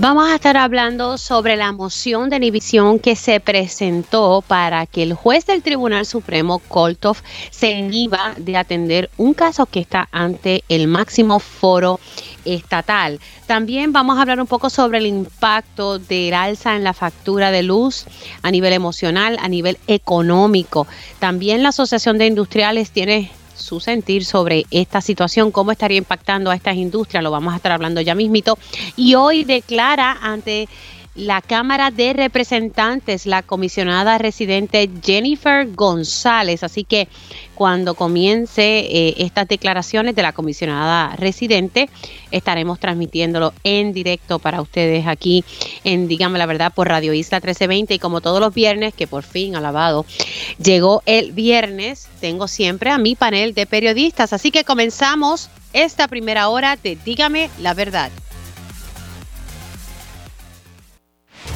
Vamos a estar hablando sobre la moción de inhibición que se presentó para que el juez del Tribunal Supremo, Koltov, se inhiba de atender un caso que está ante el máximo foro estatal. También vamos a hablar un poco sobre el impacto del alza en la factura de luz a nivel emocional, a nivel económico. También la Asociación de Industriales tiene su sentir sobre esta situación, cómo estaría impactando a estas industrias, lo vamos a estar hablando ya mismito. Y hoy declara ante la Cámara de Representantes, la comisionada residente Jennifer González. Así que cuando comience eh, estas declaraciones de la comisionada residente, estaremos transmitiéndolo en directo para ustedes aquí en Dígame la Verdad por Radio Isla 1320. Y como todos los viernes, que por fin, alabado, llegó el viernes, tengo siempre a mi panel de periodistas. Así que comenzamos esta primera hora de Dígame la Verdad.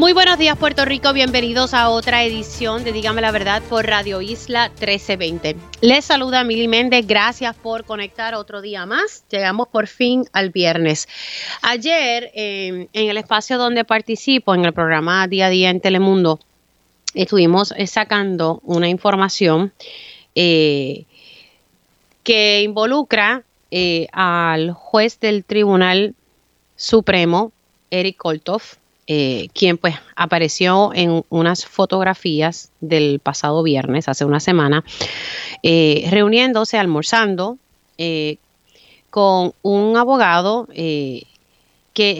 Muy buenos días Puerto Rico, bienvenidos a otra edición de Dígame la Verdad por Radio Isla 1320. Les saluda Mili Méndez, gracias por conectar otro día más. Llegamos por fin al viernes. Ayer em, en el espacio donde participo, en el programa Día a Día en Telemundo, estuvimos eh, sacando una información eh, que involucra eh, al juez del Tribunal Supremo, Eric Koltoff, eh, quien pues apareció en unas fotografías del pasado viernes, hace una semana, eh, reuniéndose, almorzando eh, con un abogado que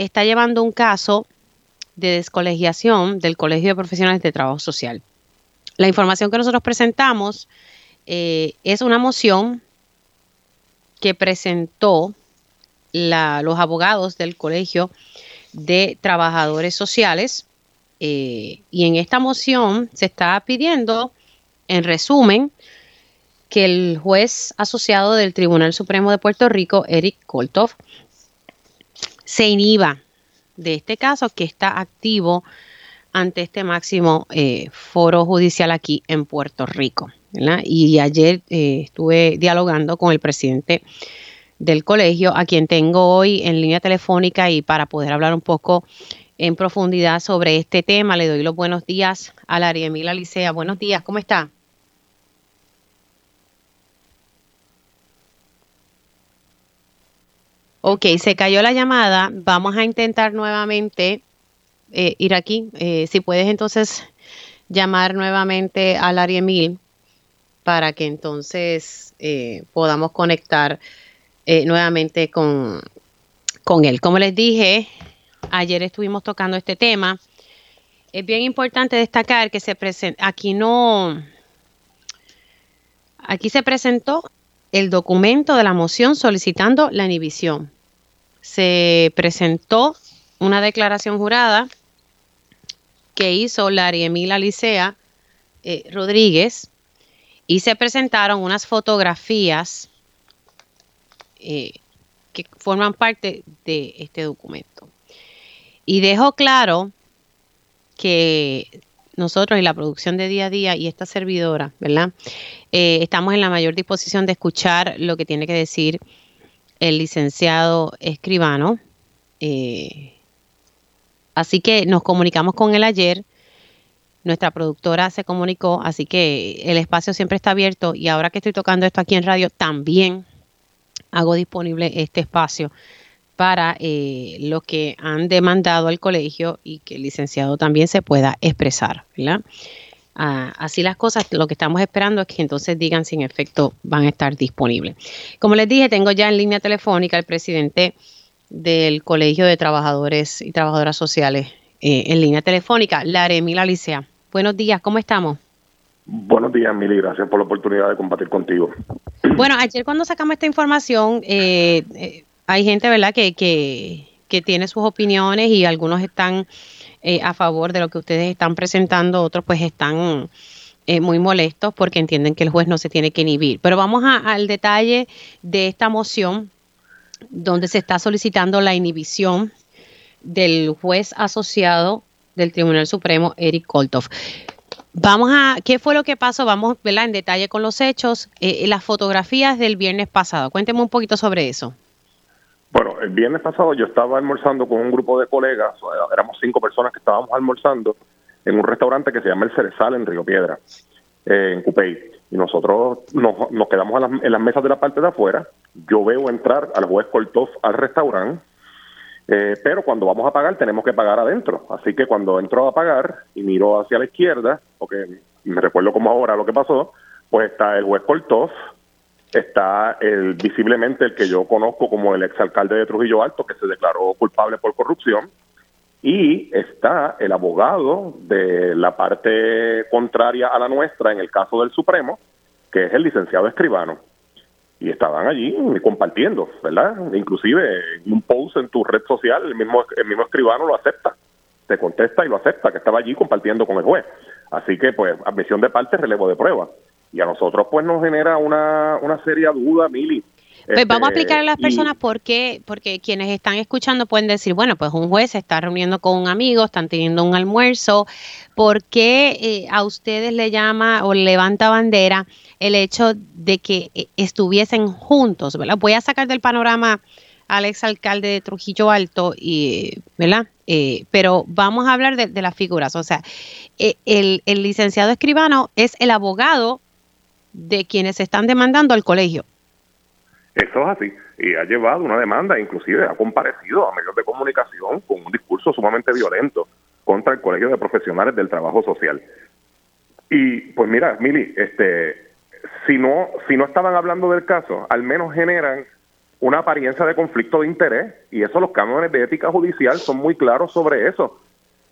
está llevando un caso de descolegiación del Colegio de Profesionales de Trabajo Social. La información que nosotros presentamos es una moción que presentó los abogados del colegio de trabajadores sociales. Eh, y en esta moción se está pidiendo, en resumen, que el juez asociado del Tribunal Supremo de Puerto Rico, Eric Koltov, se inhiba de este caso que está activo ante este máximo eh, foro judicial aquí en Puerto Rico. Y ayer eh, estuve dialogando con el presidente del colegio, a quien tengo hoy en línea telefónica y para poder hablar un poco en profundidad sobre este tema, le doy los buenos días a la Ariemila Licea. Buenos días, ¿cómo está? Ok, se cayó la llamada. Vamos a intentar nuevamente eh, ir aquí. Eh, si puedes entonces llamar nuevamente a la Ariemil para que entonces eh, podamos conectar eh, nuevamente con, con él. Como les dije, ayer estuvimos tocando este tema. Es bien importante destacar que se presenta, aquí no, aquí se presentó el documento de la moción solicitando la inhibición. Se presentó una declaración jurada que hizo Laria Emilia Licea eh, Rodríguez y se presentaron unas fotografías eh, que forman parte de este documento. Y dejo claro que nosotros y la producción de día a día y esta servidora, ¿verdad? Eh, estamos en la mayor disposición de escuchar lo que tiene que decir el licenciado escribano. Eh, así que nos comunicamos con él ayer. Nuestra productora se comunicó, así que el espacio siempre está abierto y ahora que estoy tocando esto aquí en radio, también hago disponible este espacio para eh, que han demandado al colegio y que el licenciado también se pueda expresar, ah, así las cosas, lo que estamos esperando es que entonces digan si en efecto van a estar disponibles. Como les dije, tengo ya en línea telefónica al presidente del Colegio de Trabajadores y Trabajadoras Sociales eh, en línea telefónica, Laremila Licea. Buenos días, ¿cómo estamos? Buenos días, Mili. Gracias por la oportunidad de compartir contigo. Bueno, ayer cuando sacamos esta información, eh, eh, hay gente, ¿verdad?, que, que, tiene sus opiniones y algunos están eh, a favor de lo que ustedes están presentando, otros pues están eh, muy molestos porque entienden que el juez no se tiene que inhibir. Pero vamos al detalle de esta moción donde se está solicitando la inhibición del juez asociado del Tribunal Supremo, Eric Koltov. Vamos a, ¿qué fue lo que pasó? Vamos ¿verdad? en detalle con los hechos. Eh, las fotografías del viernes pasado. Cuénteme un poquito sobre eso. Bueno, el viernes pasado yo estaba almorzando con un grupo de colegas, éramos cinco personas que estábamos almorzando en un restaurante que se llama El Cerezal en Río Piedra, eh, en Cupey. Y nosotros nos, quedamos en las mesas de la parte de afuera. Yo veo entrar al juez Koltov al restaurante eh, pero cuando vamos a pagar tenemos que pagar adentro. Así que cuando entro a pagar y miro hacia la izquierda, porque me recuerdo como ahora lo que pasó, pues está el juez Cortós, está el visiblemente el que yo conozco como el exalcalde de Trujillo Alto, que se declaró culpable por corrupción, y está el abogado de la parte contraria a la nuestra en el caso del Supremo, que es el licenciado escribano y estaban allí compartiendo, ¿verdad? Inclusive un post en tu red social, el mismo, el mismo escribano lo acepta, te contesta y lo acepta, que estaba allí compartiendo con el juez. Así que, pues, admisión de parte, relevo de prueba. Y a nosotros, pues, nos genera una, una seria duda, Mili. Pues vamos a este, explicar a las personas por qué, porque quienes están escuchando pueden decir, bueno, pues un juez se está reuniendo con un amigo, están teniendo un almuerzo, ¿por qué eh, a ustedes le llama o levanta bandera el hecho de que eh, estuviesen juntos, ¿verdad? Voy a sacar del panorama al exalcalde de Trujillo Alto, y, ¿verdad? Eh, pero vamos a hablar de, las figuras. O sea, el, el licenciado escribano es el abogado de quienes están demandando al colegio. Eso es así. Y ha llevado una demanda, inclusive ha comparecido a medios de comunicación con un discurso sumamente violento contra el Colegio de Profesionales del Trabajo Social. Y pues mira, Mili, este, si no, si no estaban hablando del caso, al menos generan una apariencia de conflicto de interés y eso los cánones de ética judicial son muy claros sobre eso.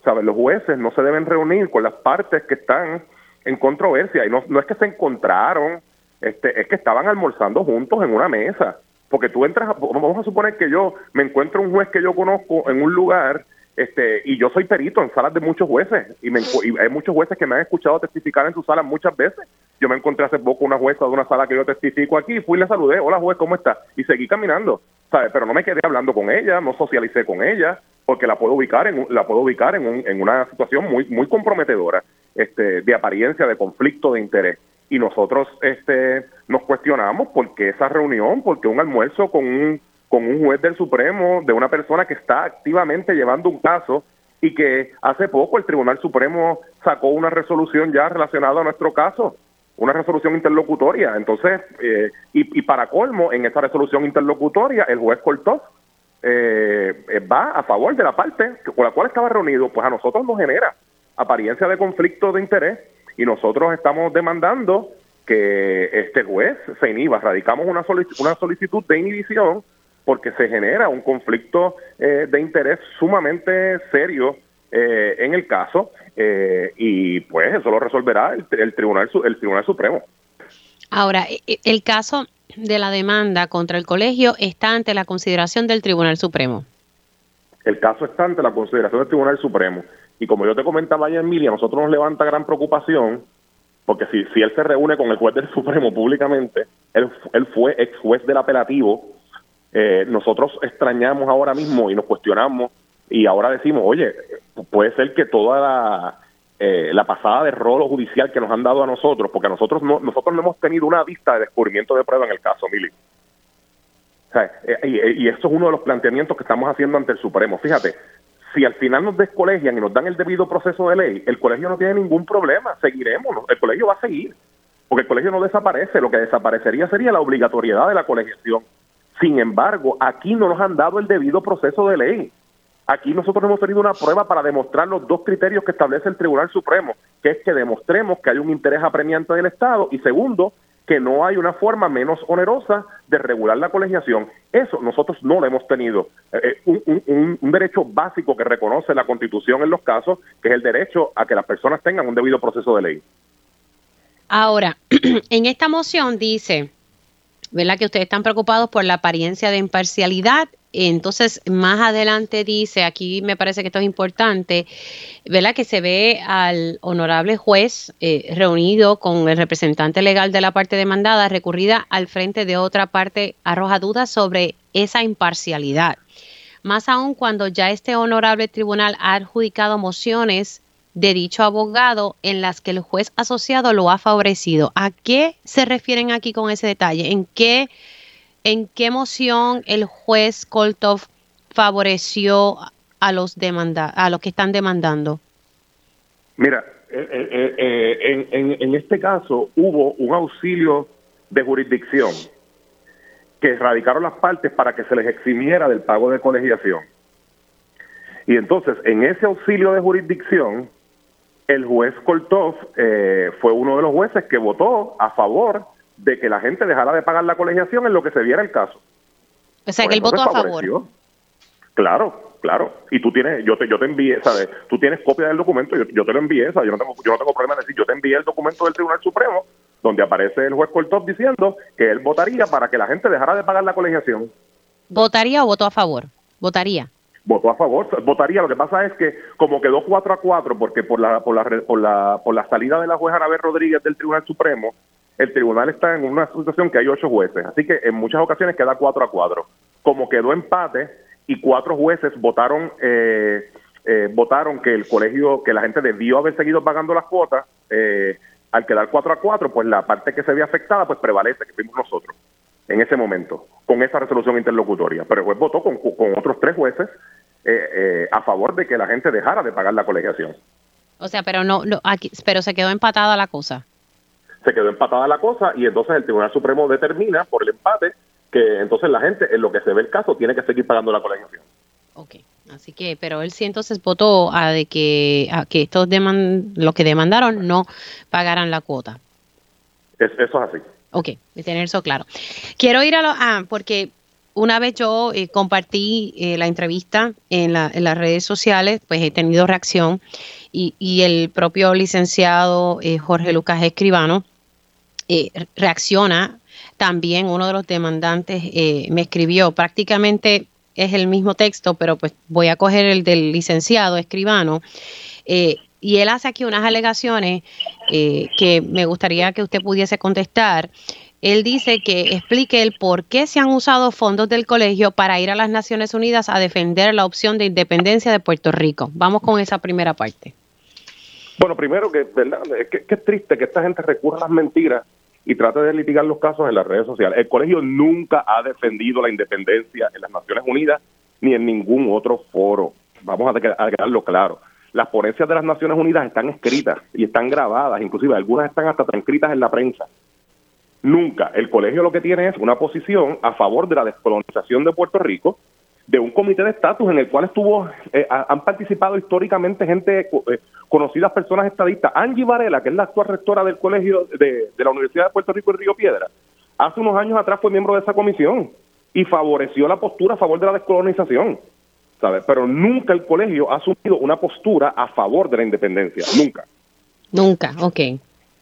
¿Sabes? Los jueces no se deben reunir con las partes que están en controversia y no, no es que se encontraron este, es que estaban almorzando juntos en una mesa. Porque tú entras, vamos a suponer que yo me encuentro un juez que yo conozco en un lugar este, y yo soy perito en salas de muchos jueces y, me, hay muchos jueces que me han escuchado testificar en sus salas muchas veces. Yo me encontré hace poco una jueza de una sala que yo testifico aquí, fui y le saludé, hola juez, ¿cómo está? Y seguí caminando, ¿sabes? Pero no me quedé hablando con ella, no socialicé con ella, porque la puedo ubicar en, la puedo ubicar en, en una situación muy, muy comprometedora, este, de apariencia, de conflicto de interés y nosotros este nos cuestionamos por qué esa reunión, por qué un almuerzo con un con un juez del Supremo de una persona que está activamente llevando un caso y que hace poco el Tribunal Supremo sacó una resolución ya relacionada a nuestro caso, una resolución interlocutoria. Entonces, eh, y, para colmo, en esa resolución interlocutoria, el juez Cortó eh, eh, va a favor de la parte con la cual estaba reunido, pues a nosotros nos genera apariencia de conflicto de interés y nosotros estamos demandando que este juez se inhiba. Radicamos una, una solicitud de inhibición porque se genera un conflicto eh, de interés sumamente serio eh, en el caso eh, y pues eso lo resolverá el, el, tribunal el tribunal supremo. Ahora e, e, el caso de la demanda contra el colegio está ante la consideración del tribunal supremo. El caso está ante la consideración del tribunal supremo y como yo te comentaba ayer, Emilia, a nosotros nos levanta gran preocupación, porque si, si él se reúne con el juez del Supremo públicamente, él, él fue ex juez del apelativo, eh, nosotros extrañamos ahora mismo y nos cuestionamos y ahora decimos, oye, puede ser que toda la, eh, la pasada de rolo judicial que nos han dado a nosotros, porque nosotros no, nosotros no hemos tenido una vista de descubrimiento de prueba en el caso, Mili. Eh, y, y, eso es uno de los planteamientos que estamos haciendo ante el Supremo. Fíjate, si al final nos descolegian y nos dan el debido proceso de ley, el colegio no tiene ningún problema, seguiremos, el colegio va a seguir, porque el colegio no desaparece, lo que desaparecería sería la obligatoriedad de la colegiación. Sin embargo, aquí no nos han dado el debido proceso de ley. Aquí nosotros hemos tenido una prueba para demostrar los dos criterios que establece el Tribunal Supremo, que es que demostremos que hay un interés apremiante del Estado y segundo, que no hay una forma menos onerosa de regular la colegiación. Eso nosotros no lo hemos tenido. Eh, eh, un, derecho básico que reconoce la Constitución en los casos, que es el derecho a que las personas tengan un debido proceso de ley. Ahora, en esta moción dice, ¿verdad? Que ustedes están preocupados por la apariencia de imparcialidad entonces, más adelante dice, aquí me parece que esto es importante, ¿verdad? Que se ve al honorable juez eh, reunido con el representante legal de la parte demandada, recurrida al frente de otra parte, arroja dudas sobre esa imparcialidad. Más aún cuando ya este honorable tribunal ha adjudicado mociones de dicho abogado en las que el juez asociado lo ha favorecido. ¿A qué se refieren aquí con ese detalle? ¿En qué ¿En qué moción el juez Koltov favoreció a los demanda a los que están demandando? Mira, eh, eh, eh, en, en, este caso hubo un auxilio de jurisdicción que radicaron las partes para que se les eximiera del pago de colegiación. Y entonces, en ese auxilio de jurisdicción, el juez Koltov fue uno de los jueces que votó a favor de que la gente dejara de pagar la colegiación en lo que se viera el caso. O sea, que él votó a favor. Claro, claro. Y tú tienes, yo te, yo te envié, ¿sabes? Tú tienes copia del documento, yo, te lo envié, ¿sabes? Yo no tengo, yo no tengo problema en decir, yo te envié el documento del Tribunal Supremo, donde aparece el juez Cortop diciendo que él votaría para que la gente dejara de pagar la colegiación. ¿Votaría o votó a favor? Votaría. Votó a favor, votaría. Lo que pasa es que como quedó 4 a 4, porque por la, por la, por la, por la salida de la jueza Anabel Rodríguez del Tribunal Supremo, el tribunal está en una situación que hay ocho jueces, así que en muchas ocasiones queda cuatro a cuatro. Como quedó empate y cuatro jueces votaron eh, eh, votaron que el colegio, que la gente debió haber seguido pagando las cuotas, eh, al quedar cuatro a cuatro, pues la parte que se ve afectada, pues prevalece, que fuimos nosotros en ese momento, con esa resolución interlocutoria. Pero el juez votó con, otros tres jueces a favor de que la gente dejara de pagar la colegiación. O sea, pero no, aquí, pero se quedó empatada la cosa se quedó empatada la cosa y entonces el Tribunal Supremo determina por el empate que entonces la gente, en lo que se ve el caso, tiene que seguir pagando la colegiación. Ok, así que, pero él sí entonces votó a de que, a que estos demand, los que demandaron no pagaran la cuota. eso es así. Ok, de tener eso claro. Quiero ir a lo, ah, porque una vez yo eh, compartí eh, la entrevista en, la, en, las redes sociales, pues he tenido reacción y, el propio licenciado eh, Jorge Lucas Escribano reacciona. También uno de los demandantes me escribió, prácticamente es el mismo texto, pero pues voy a coger el del licenciado escribano. Y él hace aquí unas alegaciones que me gustaría que usted pudiese contestar. Él dice que explique el por qué se han usado fondos del colegio para ir a las Naciones Unidas a defender la opción de independencia de Puerto Rico. Vamos con esa primera parte. Bueno, primero que, ¿verdad? Que, es triste que esta gente recurra a las mentiras y trate de litigar los casos en las redes sociales. El colegio nunca ha defendido la independencia en las Naciones Unidas ni en ningún otro foro. Vamos a, quedarlo claro. Las ponencias de las Naciones Unidas están escritas y están grabadas, inclusive algunas están hasta transcritas en la prensa. Nunca. El colegio lo que tiene es una posición a favor de la descolonización de Puerto Rico de un comité de estatus en el cual estuvo eh, han participado históricamente gente eh, conocidas personas estadistas Angie Varela que es la actual rectora del colegio de, la Universidad de Puerto Rico en Río Piedra hace unos años atrás fue miembro de esa comisión y favoreció la postura a favor de la descolonización ¿sabes? pero nunca el colegio ha asumido una postura a favor de la independencia nunca nunca ok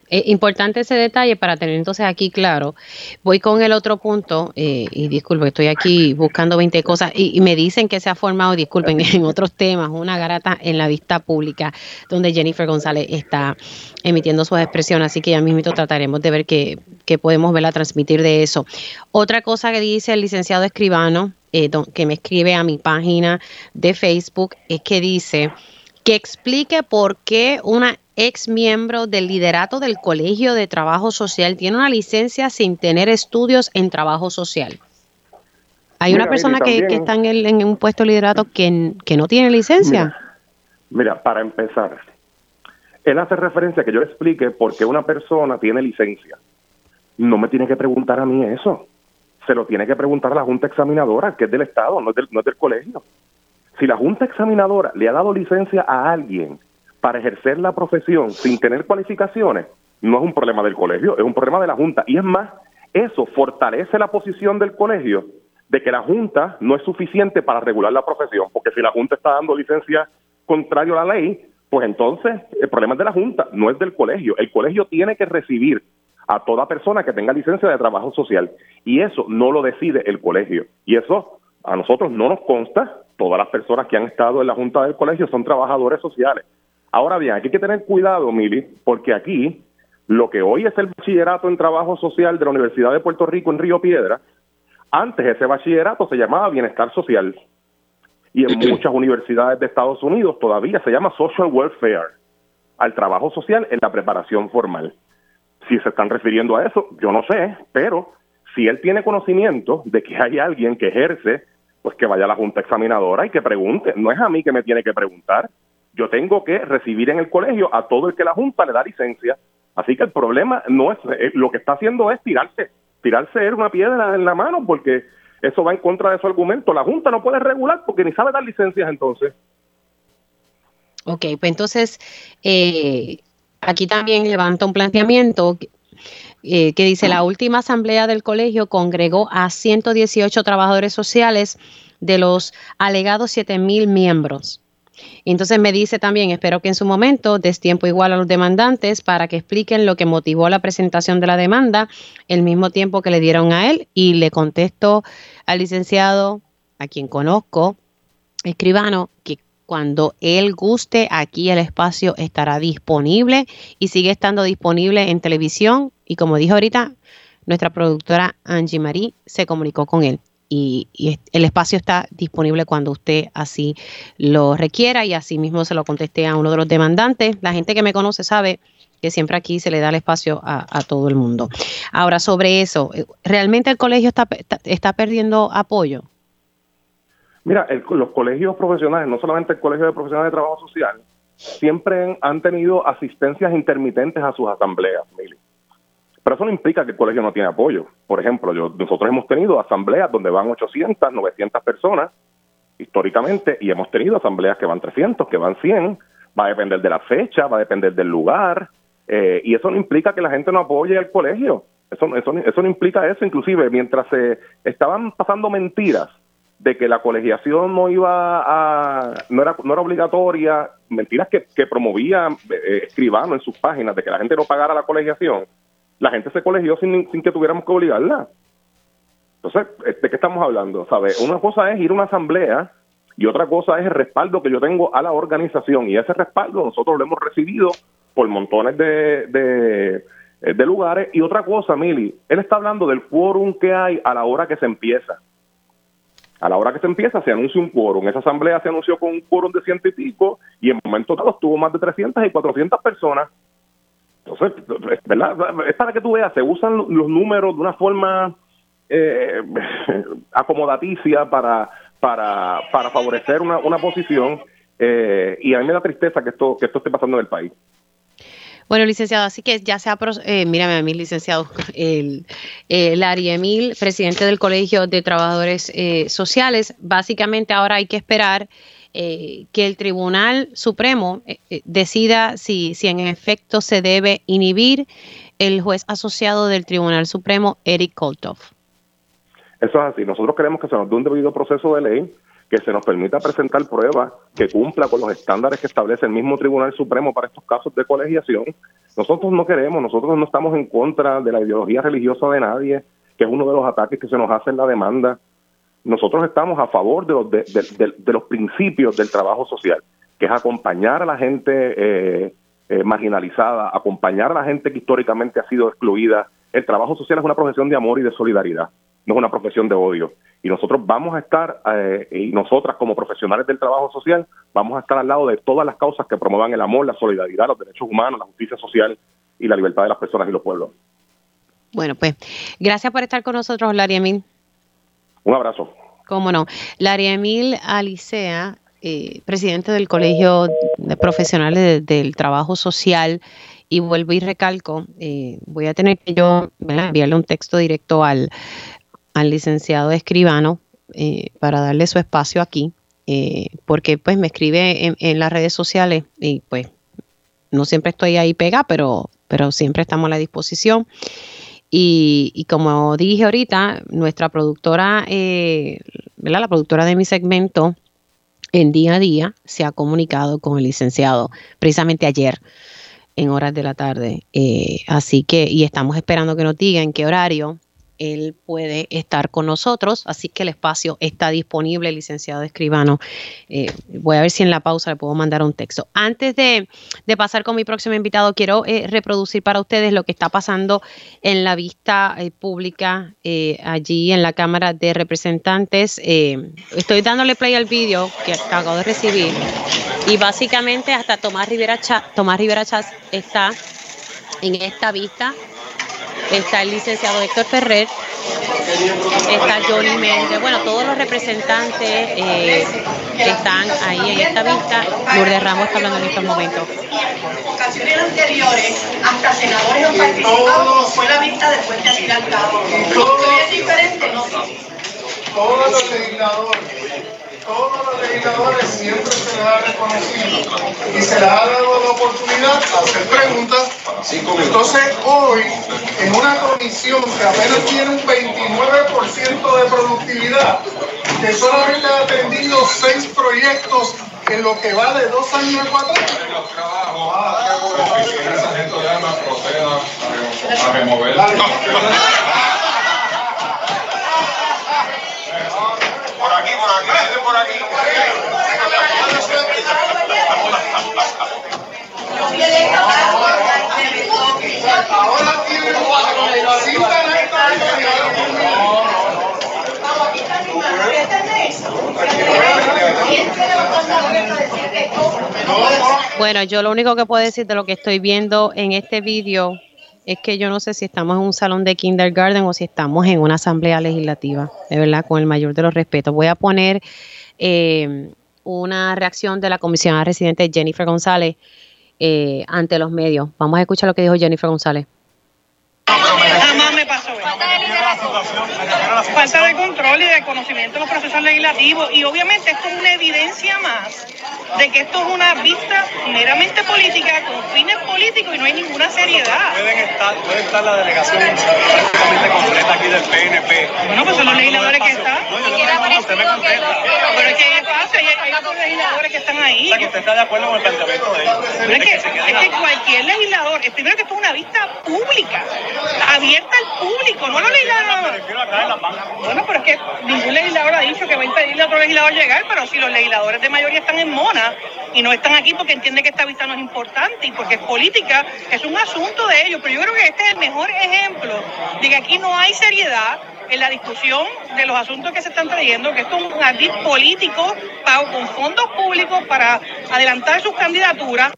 eh, importante ese detalle para tener entonces aquí claro. Voy con el otro punto, eh, y disculpe, estoy aquí buscando 20 cosas, y, me dicen que se ha formado, disculpen, en otros temas, una garata en la vista pública, donde Jennifer González está emitiendo sus expresiones, así que ya mismo trataremos de ver qué, podemos verla transmitir de eso. Otra cosa que dice el licenciado escribano, eh, que me escribe a mi página de Facebook, es que dice que explique por qué una ex miembro del liderato del Colegio de Trabajo Social, tiene una licencia sin tener estudios en trabajo social. Hay una persona que, está en, un puesto de liderato que, no tiene licencia. Mira, para empezar, él hace referencia a que yo le explique por qué una persona tiene licencia. No me tiene que preguntar a mí eso. Se lo tiene que preguntar a la Junta Examinadora, que es del Estado, no no es del colegio. Si la Junta Examinadora le ha dado licencia a alguien para ejercer la profesión sin tener cualificaciones, no es un problema del colegio, es un problema de la Junta. Y es más, eso fortalece la posición del colegio de que la Junta no es suficiente para regular la profesión, porque si la Junta está dando licencia contrario a la ley, pues entonces el problema es de la Junta, no es del colegio. El colegio tiene que recibir a toda persona que tenga licencia de trabajo social y eso no lo decide el colegio. Y eso A nosotros no nos consta, todas las personas que han estado en la Junta del Colegio son trabajadores sociales. Ahora bien, aquí hay que tener cuidado, Mili, porque aquí lo que hoy es el bachillerato en trabajo social de la Universidad de Puerto Rico en Río Piedra, antes ese bachillerato se llamaba bienestar social. Y en muchas universidades de Estados Unidos todavía se llama social welfare, al trabajo social en la preparación formal. Si se están refiriendo a eso, yo no sé, pero si él tiene conocimiento de que hay alguien que ejerce, pues que vaya a la junta examinadora y que pregunte. No es a mí que me tiene que preguntar. Yo tengo que recibir en el colegio a todo el que la junta le da licencia. Así que el problema no es, eh, lo que está haciendo es tirarse, tirarse una piedra en la mano porque eso va en contra de su argumento. La junta no puede regular porque ni sabe dar licencias entonces. Ok, pues entonces eh, aquí también levanta un planteamiento eh, que dice la última asamblea del colegio congregó a 118 trabajadores sociales de los alegados 7.000 miembros. Entonces me dice también, espero que en su momento des tiempo igual a los demandantes para que expliquen lo que motivó la presentación de la demanda, el mismo tiempo que le dieron a él, y le contesto al licenciado, a quien conozco, escribano, que cuando él guste, aquí el espacio estará disponible y sigue estando disponible en televisión. Y como dijo ahorita, nuestra productora Angie Marie se comunicó con él. Y, el espacio está disponible cuando usted así lo requiera y así mismo se lo contesté a uno de los demandantes. La gente que me conoce sabe que siempre aquí se le da el espacio a, todo el mundo. Ahora, sobre eso, ¿realmente el colegio está, está perdiendo apoyo? Mira, los colegios profesionales, no solamente el Colegio de Profesionales de Trabajo Social, siempre han tenido asistencias intermitentes a sus asambleas, Mili. Pero eso no implica que el colegio no tiene apoyo. Por ejemplo, yo, nosotros hemos tenido asambleas donde van 800, 900 personas históricamente y hemos tenido asambleas que van 300, que van 100. Va a depender de la fecha, va a depender del lugar. Eh, y eso no implica que la gente no apoye al colegio. Eso, eso, eso no implica eso. Inclusive, mientras se estaban pasando mentiras de que la colegiación no iba a, no era, no era obligatoria, mentiras que, promovía eh, escribano en sus páginas de que la gente no pagara la colegiación, la gente se colegió sin, sin que tuviéramos que obligarla. Entonces, ¿de qué estamos hablando? ¿Sabe? Una cosa es ir a una asamblea y otra cosa es el respaldo que yo tengo a la organización y ese respaldo nosotros lo hemos recibido por montones de, de, de lugares y otra cosa, Mili, él está hablando del quórum que hay a la hora que se empieza. A la hora que se empieza se anuncia un quórum. Esa asamblea se anunció con un quórum de ciento y pico y en momentos dados tuvo más de 300 y 400 personas. Entonces, ¿verdad? Es para que tú veas, se usan los números de una forma eh, acomodaticia para, para, para favorecer una, una posición eh, y a mí me da tristeza que esto, que esto esté pasando en el país. Bueno, licenciado, así que ya se ha, eh, mírame a mí, licenciado, el, el Emil, presidente del Colegio de Trabajadores eh, Sociales, básicamente ahora hay que esperar eh, que el Tribunal Supremo eh, decida si, si en efecto se debe inhibir el juez asociado del Tribunal Supremo, Eric Koltoff. Eso es así. Nosotros queremos que se nos dé un debido proceso de ley que se nos permita presentar pruebas que cumpla con los estándares que establece el mismo Tribunal Supremo para estos casos de colegiación. Nosotros no queremos, nosotros no estamos en contra de la ideología religiosa de nadie, que es uno de los ataques que se nos hace en la demanda. Nosotros estamos a favor de los, de, los principios del trabajo social, que es acompañar a la gente eh, eh, marginalizada, acompañar a la gente que históricamente ha sido excluida. El trabajo social es una profesión de amor y de solidaridad, no es una profesión de odio y nosotros vamos a estar, eh, y nosotras como profesionales del trabajo social, vamos a estar al lado de todas las causas que promuevan el amor, la solidaridad, los derechos humanos, la justicia social y la libertad de las personas y los pueblos. Bueno, pues gracias por estar con nosotros, Laria Emil. Un abrazo. Cómo no. Laria Emil Alicea, eh, presidente del Colegio de Profesionales del Trabajo Social, y vuelvo y recalco, eh, voy a tener que yo enviarle un texto directo al al licenciado escribano eh, para darle su espacio aquí, eh, porque pues me escribe en, las redes sociales y pues no siempre estoy ahí pega, pero, pero siempre estamos a la disposición. Y, como dije ahorita, nuestra productora, eh, la productora de mi segmento, en día a día se ha comunicado con el licenciado precisamente ayer en horas de la tarde. así que, y estamos esperando que nos diga en qué horario él puede estar con nosotros, así que el espacio está disponible, licenciado escribano. Eh, voy a ver si en la pausa le puedo mandar un texto. Antes de, pasar con mi próximo invitado, quiero eh, reproducir para ustedes lo que está pasando en la vista eh, pública allí en la Cámara de Representantes. estoy dándole play al vídeo que acabo de recibir y básicamente hasta Tomás Rivera, Tomás Rivera Chas está en esta vista está el licenciado Héctor Ferrer, está Johnny Méndez, bueno, todos los representantes eh, que están ahí en esta vista. Lourdes Ramos está hablando en estos momentos. En ocasiones anteriores, hasta senadores han participado, como fue la vista después de adelantado. Hoy es diferente, ¿no? Todos los legisladores todos los legisladores siempre se les ha reconocido y se les ha dado la oportunidad de hacer preguntas. Entonces hoy, en una comisión que apenas tiene un 29% de productividad, que solamente ha atendido seis proyectos en lo que va de dos años a cuatro años. a remover. Bueno, yo lo único que puedo decir de lo que estoy viendo en este vídeo es que yo no sé si estamos en un salón de kindergarten o si estamos en una asamblea legislativa, de verdad, con el mayor de los respetos. Voy a poner eh, una reacción de la comisionada residente Jennifer González eh, ante los medios. Vamos a escuchar lo que dijo Jennifer González. Jamás me pasó Falta de control y de conocimiento de los procesos legislativos y obviamente esto es una evidencia más de que esto es una vista meramente política, con fines políticos y no hay ninguna seriedad. Pueden estar, puede estar la delegación prácticamente completa aquí del PNP. Bueno, pues son los legisladores que están. No, yo no, usted me contesta. Pero es que hay espacio, hay, hay otros legisladores que están ahí. O sea, que usted está de acuerdo con el planteamiento de ellos. Pero es que, es que cualquier legislador, primero que esto es una vista pública, abierta al público, no a los legisladores. Bueno, pero es que ningún legislador ha dicho que va a impedirle a otro legislador llegar, pero si los legisladores de mayoría están en Mona, y no están aquí porque entienden que esta vista no es importante y porque es política, es un asunto de ellos. Pero yo creo que este es el mejor ejemplo de que aquí no hay seriedad en la discusión de los asuntos que se están trayendo, que esto es un ardid político pago con fondos públicos para adelantar sus candidaturas.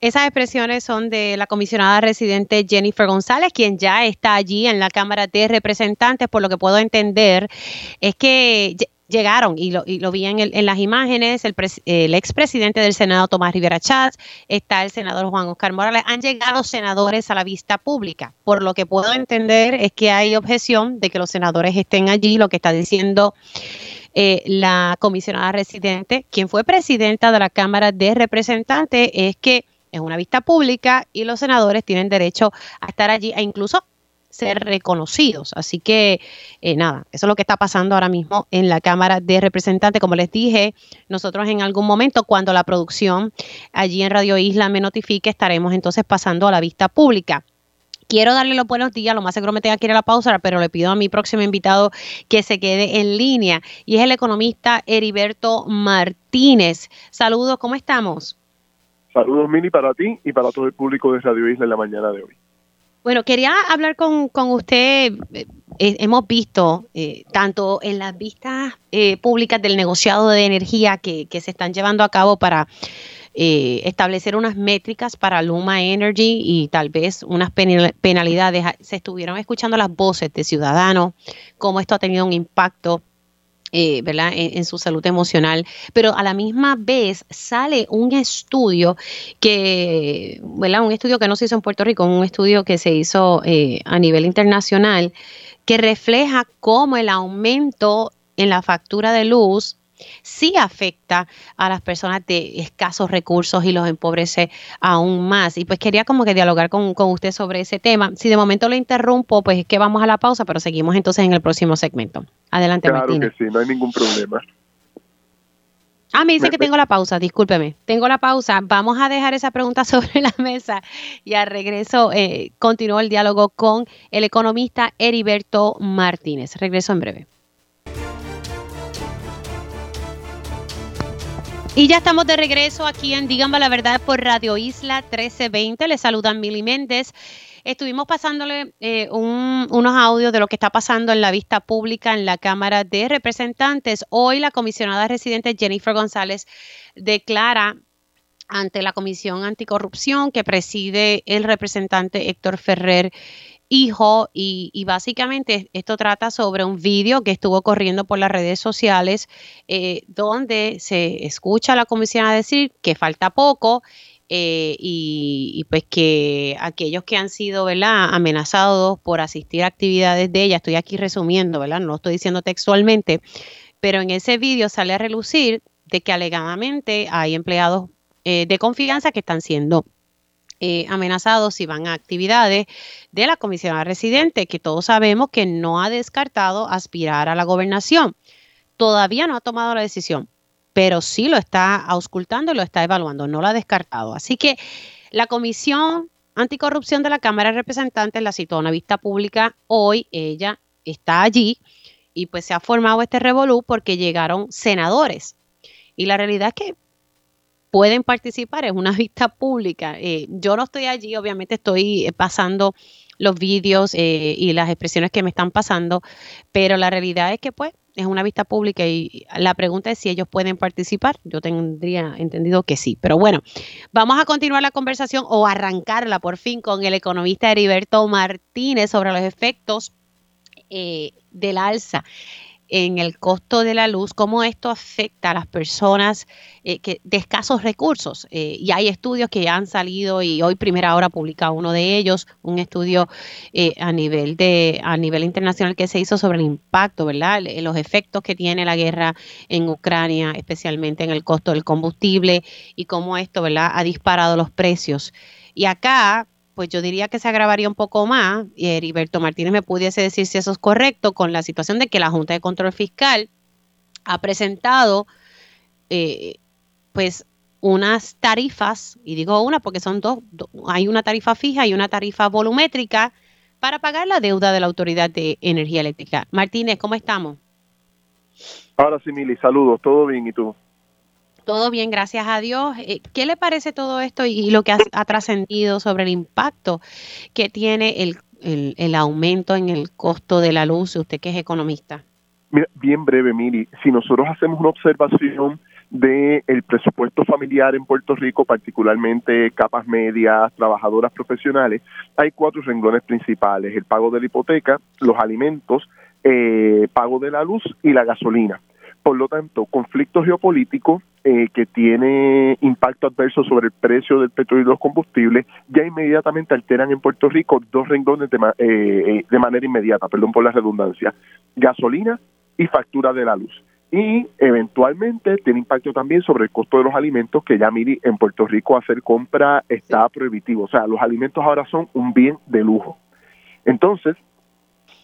Esas expresiones son de la comisionada residente Jennifer González, quien ya está allí en la Cámara de Representantes. Por lo que puedo entender, es que llegaron, y lo, vi en, el, en, las imágenes, el, el expresidente del Senado, Tomás Rivera Chávez, está el senador Juan Oscar Morales, han llegado senadores a la vista pública. Por lo que puedo entender es que hay objeción de que los senadores estén allí, lo que está diciendo eh, la comisionada residente, quien fue presidenta de la Cámara de Representantes, es que es una vista pública y los senadores tienen derecho a estar allí e incluso ser reconocidos. Así que eh, nada, eso es lo que está pasando ahora mismo en la Cámara de Representantes. Como les dije, nosotros en algún momento, cuando la producción allí en Radio Isla me notifique, estaremos entonces pasando a la vista pública. Quiero darle los buenos días, lo más seguro me tenga que ir a la pausa, pero le pido a mi próximo invitado que se quede en línea y es el economista Heriberto Martínez. Saludos, ¿cómo estamos? Saludos, Mini, para ti y para todo el público de Radio Isla en la mañana de hoy. Bueno, quería hablar con, usted. Eh, eh, hemos visto eh, tanto en las vistas públicas del negociado de energía que, se están llevando a cabo para establecer unas métricas para Luma Energy y tal vez unas penalidades. Se estuvieron escuchando las voces de ciudadanos, cómo esto ha tenido un impacto eh, ¿verdad? En, su salud emocional, pero a la misma vez sale un estudio que, ¿verdad? Un estudio que no se hizo en Puerto Rico, un estudio que se hizo eh, a nivel internacional, que refleja cómo el aumento en la factura de luz sí afecta a las personas de escasos recursos y los empobrece aún más. Y pues quería como que dialogar con, usted sobre ese tema. Si de momento lo interrumpo, pues es que vamos a la pausa, pero seguimos entonces en el próximo segmento. Adelante, Claro que sí, no hay ningún problema. Ah, me dice que tengo la pausa, discúlpeme. Tengo la pausa. Vamos a dejar esa pregunta sobre la mesa y al regreso eh, continúo el diálogo con el economista Heriberto Martínez. Regreso en breve. Y ya estamos de regreso aquí en Díganme la Verdad por Radio Isla 1320. Les saludan Mili Méndez. Estuvimos pasándole eh, unos audios de lo que está pasando en la vista pública en la Cámara de Representantes. Hoy la comisionada residente Jennifer González declara ante la Comisión Anticorrupción que preside el representante Héctor Ferrer hijo y, básicamente esto trata sobre un vídeo que estuvo corriendo por las redes sociales eh, donde se escucha a la comisión decir que falta poco eh, y, pues que aquellos que han sido amenazados por asistir a actividades de ella, estoy aquí resumiendo, ¿verdad? no lo estoy diciendo textualmente, pero en ese vídeo sale a relucir de que alegadamente hay empleados eh, de confianza que están siendo eh, amenazados si van a actividades de la comisionada residente, que todos sabemos que no ha descartado aspirar a la gobernación. Todavía no ha tomado la decisión, pero sí lo está auscultando y lo está evaluando, no lo ha descartado. Así que la Comisión Anticorrupción de la Cámara de Representantes la citó a una vista pública hoy, ella está allí y pues se ha formado este revolú porque llegaron senadores. Y la realidad es que pueden participar, es una vista pública. Eh, yo no estoy allí, obviamente estoy eh, pasando los vídeos eh, y las expresiones que me están pasando, pero la realidad es que pues es una vista pública y la pregunta es si ellos pueden participar. Yo tendría entendido que sí. Pero bueno, vamos a continuar la conversación o arrancarla por fin con el economista Heriberto Martínez sobre los efectos eh, del alza en el costo de la luz, cómo esto afecta a las personas eh, que, de escasos recursos. Eh, y hay estudios que ya han salido y hoy primera hora publica uno de ellos, un estudio eh, a nivel de a nivel internacional que se hizo sobre el impacto, ¿verdad? Los efectos que tiene la guerra en Ucrania, especialmente en el costo del combustible y cómo esto, ¿verdad? Ha disparado los precios. Y acá pues yo diría que se agravaría un poco más, y Heriberto Martínez me pudiese decir si eso es correcto, con la situación de que la Junta de Control Fiscal ha presentado eh, pues unas tarifas, y digo una porque son dos, hay una tarifa fija y una tarifa volumétrica para pagar la deuda de la Autoridad de Energía Eléctrica. Martínez, ¿cómo estamos? Ahora sí, Mili, saludos, todo bien, ¿y tú? Todo bien, gracias a Dios. Eh, ¿Qué le parece todo esto y lo que ha, trascendido sobre el impacto que tiene el, aumento en el costo de la luz, usted que es economista? bien breve, Miri. Si nosotros hacemos una observación del el presupuesto familiar en Puerto Rico, particularmente capas medias, trabajadoras profesionales, hay cuatro renglones principales, el pago de la hipoteca, los alimentos, eh, pago de la luz y la gasolina. Por lo tanto, conflicto geopolítico eh, que tiene impacto adverso sobre el precio del petróleo y los combustibles, ya inmediatamente alteran en Puerto Rico dos renglones de, eh, eh, de manera inmediata, perdón por la redundancia, gasolina y factura de la luz. Y eventualmente tiene impacto también sobre el costo de los alimentos, que ya mire, en Puerto Rico hacer compra está prohibitivo. O sea, los alimentos ahora son un bien de lujo. Entonces,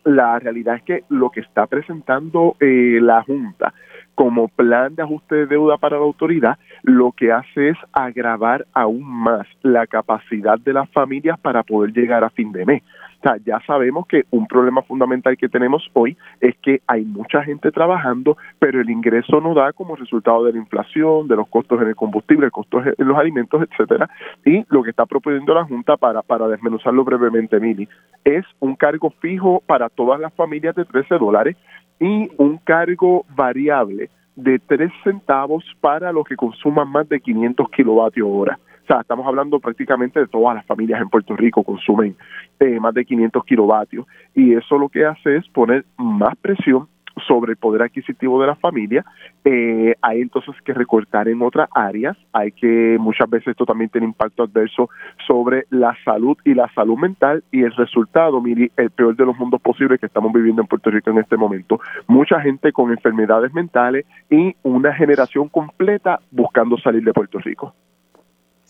la realidad es que lo que está presentando la Junta como plan de ajuste de deuda para la autoridad, lo que hace es agravar aún más la capacidad de las familias para poder llegar a fin de mes. Sea, ya sabemos que un problema fundamental que tenemos hoy es que hay mucha gente trabajando, pero el ingreso no da como resultado de la inflación, de los costos en el combustible, costos en los alimentos, etcétera. Y lo que está proponiendo la Junta para, para desmenuzarlo brevemente, Mili, es un cargo fijo para todas las familias de 13 dólares y un cargo variable de 3 centavos para los que consuman más de 500 kilovatios hora. O sea, estamos hablando prácticamente de todas las familias en Puerto Rico consumen eh, más de 500 kilovatios y eso lo que hace es poner más presión sobre el poder adquisitivo de la familia. Eh, hay entonces que recortar en otras áreas. Hay que, muchas veces esto también tiene impacto adverso sobre la salud y la salud mental y el resultado, mire, el peor de los mundos posibles que estamos viviendo en Puerto Rico en este momento. Mucha gente con enfermedades mentales y una generación completa buscando salir de Puerto Rico.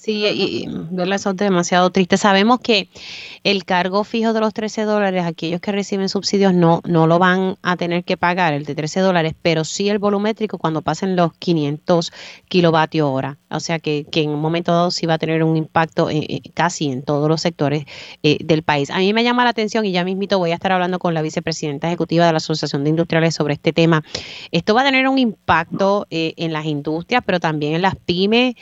Sí, y, verlo eso es demasiado triste. Sabemos que el cargo fijo de los 13 dólares, aquellos que reciben subsidios no, no lo van a tener que pagar, el de 13 dólares, pero sí el volumétrico cuando pasen los 500 kilovatios hora. O sea que, que en un momento dado sí va a tener un impacto casi en todos los sectores eh, del país. A mí me llama la atención y ya mismito voy a estar hablando con la vicepresidenta ejecutiva de la Asociación de Industriales sobre este tema. Esto va a tener un impacto eh, en las industrias, pero también en las pymes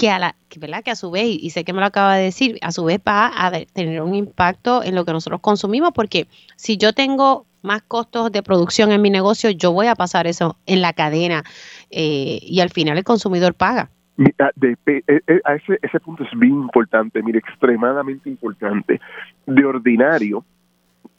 que a la ¿verdad? que a su vez y sé que me lo acaba de decir a su vez va a tener un impacto en lo que nosotros consumimos porque si yo tengo más costos de producción en mi negocio yo voy a pasar eso en la cadena eh, y al final el consumidor paga de, eh, eh, a ese, ese punto es bien importante, mire, extremadamente importante. De ordinario,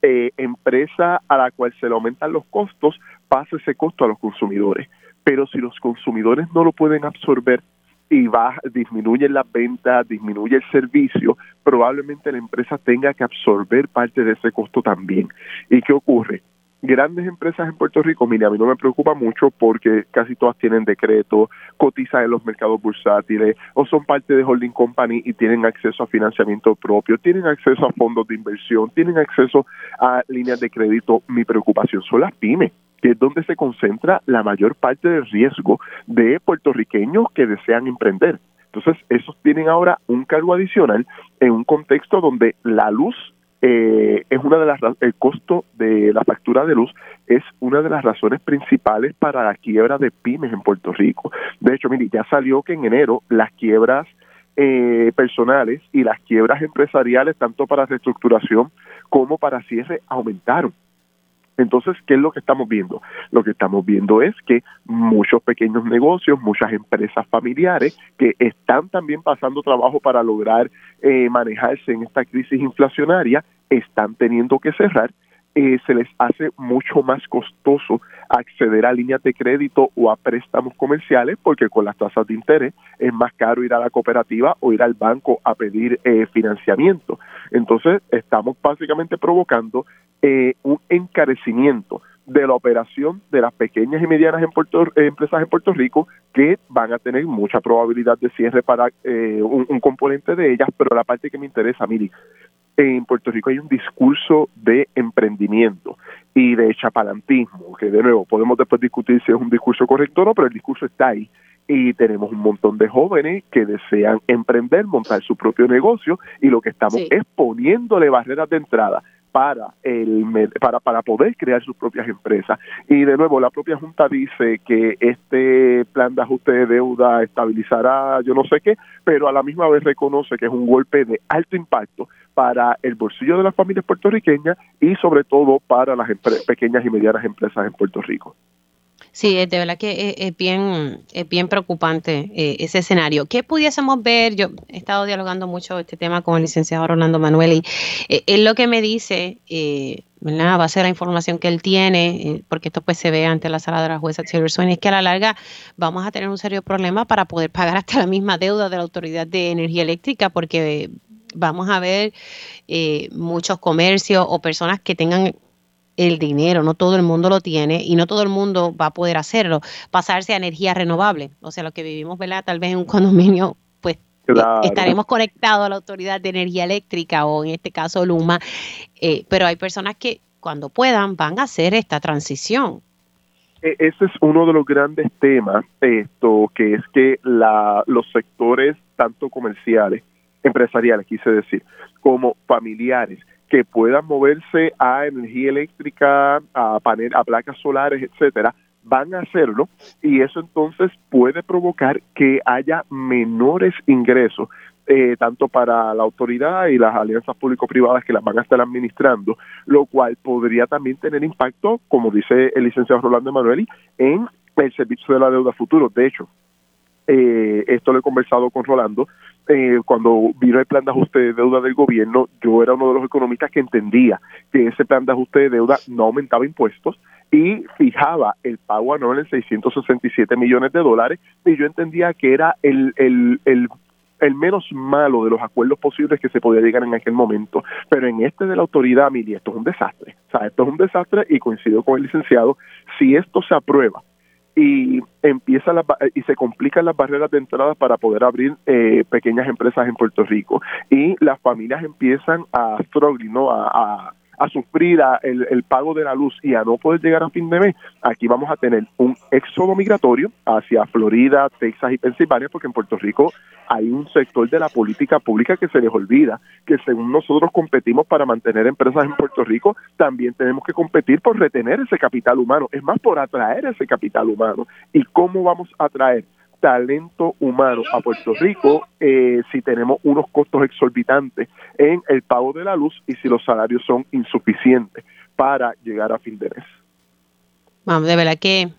empresa a la cual se le aumentan los costos, pasa ese costo a los consumidores. Pero si los consumidores no lo pueden absorber, y va, disminuye la venta, disminuye el servicio, probablemente la empresa tenga que absorber parte de ese costo también. ¿Y qué ocurre? Grandes empresas en Puerto Rico, mire, a mí no me preocupa mucho porque casi todas tienen decreto, cotizan en los mercados bursátiles o son parte de holding company y tienen acceso a financiamiento propio, tienen acceso a fondos de inversión, tienen acceso a líneas de crédito. Mi preocupación son las pymes que es donde se concentra la mayor parte del riesgo de puertorriqueños que desean emprender. Entonces, esos tienen ahora un cargo adicional en un contexto donde la luz eh, es una de las el costo de la factura de luz es una de las razones principales para la quiebra de pymes en Puerto Rico. De hecho, mire, ya salió que en enero las quiebras eh, personales y las quiebras empresariales, tanto para reestructuración como para cierre, aumentaron. Entonces, ¿qué es lo que estamos viendo? Lo que estamos viendo es que muchos pequeños negocios, muchas empresas familiares que están también pasando trabajo para lograr eh, manejarse en esta crisis inflacionaria, están teniendo que cerrar eh, se les hace mucho más costoso acceder a líneas de crédito o a préstamos comerciales porque con las tasas de interés es más caro ir a la cooperativa o ir al banco a pedir eh, financiamiento. Entonces estamos básicamente provocando eh, un encarecimiento de la operación de las pequeñas y medianas en Puerto, empresas en Puerto Rico que van a tener mucha probabilidad de cierre para un, un, componente de ellas, pero la parte que me interesa, Miri, en Puerto Rico hay un discurso de emprendimiento y de chapalantismo, que de nuevo podemos después discutir si es un discurso correcto o no, pero el discurso está ahí. Y tenemos un montón de jóvenes que desean emprender, montar su propio negocio y lo que estamos es poniéndole barreras de entrada para el para para poder crear sus propias empresas y de nuevo la propia junta dice que este plan de ajuste de deuda estabilizará yo no sé qué pero a la misma vez reconoce que es un golpe de alto impacto para el bolsillo de las familias puertorriqueñas y sobre todo para las pequeñas y medianas empresas en Puerto Rico. Sí, de verdad que es, bien, es bien preocupante eh, ese escenario. ¿Qué pudiésemos ver? Yo he estado dialogando mucho este tema con el licenciado Rolando Manuel y eh, él lo que me dice, eh, ¿verdad? a ser la información que él tiene, porque esto pues se ve ante la sala de la jueza Silverson, es que a la larga vamos a tener un serio problema para poder pagar hasta la misma deuda de la Autoridad de Energía Eléctrica, porque vamos a ver muchos comercios o personas que tengan el dinero, no todo el mundo lo tiene y no todo el mundo va a poder hacerlo, pasarse a energía renovable. O sea, lo que vivimos, ¿verdad? Tal vez en un condominio, pues eh, estaremos conectados a la Autoridad de Energía Eléctrica o en este caso Luma, eh, pero hay personas que cuando puedan van a hacer esta transición. E, ese es uno de los grandes temas, esto que es que la, los sectores tanto comerciales, empresariales, quise decir, como familiares, que puedan moverse a energía eléctrica, a panel, a placas solares, etcétera, van a hacerlo y eso entonces puede provocar que haya menores ingresos eh, tanto para la autoridad y las alianzas público-privadas que las van a estar administrando, lo cual podría también tener impacto, como dice el licenciado Rolando Emanueli, en el servicio de la deuda futuro. De hecho, eh, esto lo he conversado con Rolando, eh, cuando vino el plan de ajuste de deuda del gobierno, yo era uno de los economistas que entendía que ese plan de ajuste de deuda no aumentaba impuestos y fijaba el pago anual en 667 millones de dólares y yo entendía que era el, el, el el menos malo de los acuerdos posibles que se podía llegar en aquel momento. Pero en este de la autoridad, Mili, esto es un desastre. O sea, esto es un desastre y coincido con el licenciado, si esto se aprueba y empieza y se complican las barreras de entrada para poder abrir eh, pequeñas empresas en Puerto Rico y las familias empiezan a struggling, ¿no? a a sufrir el, el, pago de la luz y a no poder llegar a fin de mes, aquí vamos a tener un éxodo migratorio hacia Florida, Texas y Pensilvania, porque en Puerto Rico hay un sector de la política pública que se les olvida que según nosotros competimos para mantener empresas en Puerto Rico, también tenemos que competir por retener ese capital humano, es más por atraer ese capital humano. ¿Y cómo vamos a atraer? Talento humano a Puerto Rico eh, si tenemos unos costos exorbitantes en el pago de la luz y si los salarios son insuficientes para llegar a fin de mes. Vamos, de verdad que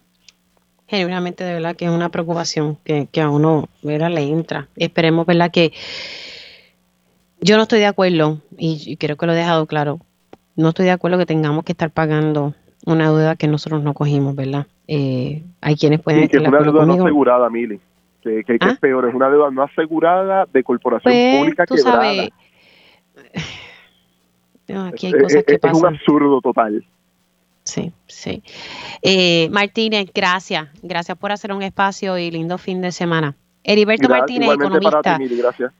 genuinamente de verdad que es una preocupación que, a uno le entra. Esperemos, ¿verdad? Que yo no estoy de acuerdo, y, creo que lo he dejado claro, no estoy de acuerdo que tengamos que estar pagando una deuda que nosotros no cogimos, ¿verdad? Eh, hay quienes pueden... que es una deuda no asegurada, Mili. Que, que, ¿Ah? es peor, es una deuda no asegurada de corporación pues, pública tú quebrada. Sabes, aquí hay cosas que pasan. Es un absurdo total. Sí, sí. Eh, Martínez, gracias. Gracias por hacer un espacio y lindo fin de semana. Heriberto Martínez, economista. gracias.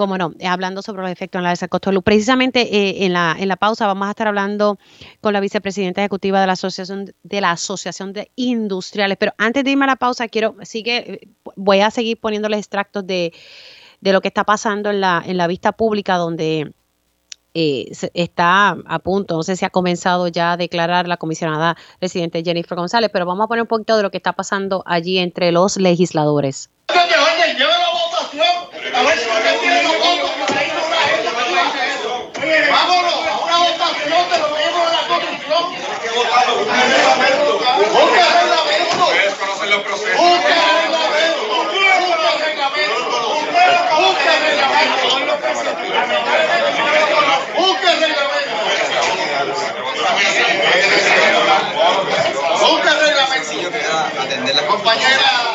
Cómo no, eh, hablando sobre los efectos en la costo de luz. Precisamente eh, en, la, en la pausa vamos a estar hablando con la vicepresidenta ejecutiva de la Asociación de la Asociación de Industriales. Pero antes de irme a la pausa, quiero, sigue, eh, voy a seguir poniéndoles extractos de, de lo que está pasando en la, en la vista pública, donde está a punto, no sé si ha comenzado ya a declarar la comisionada residente Jennifer González, pero vamos a poner un poquito de lo que está pasando allí entre los legisladores. A ver si usted tiene los votos que ahí no una Vámonos a una votación de lo mismo de la comisión. Busca reglamento. Ustedes conocen los procesos. Busca reglamento. Busca reglamento. Busca reglamento. Busca reglamento. Busca reglamento. Compañera.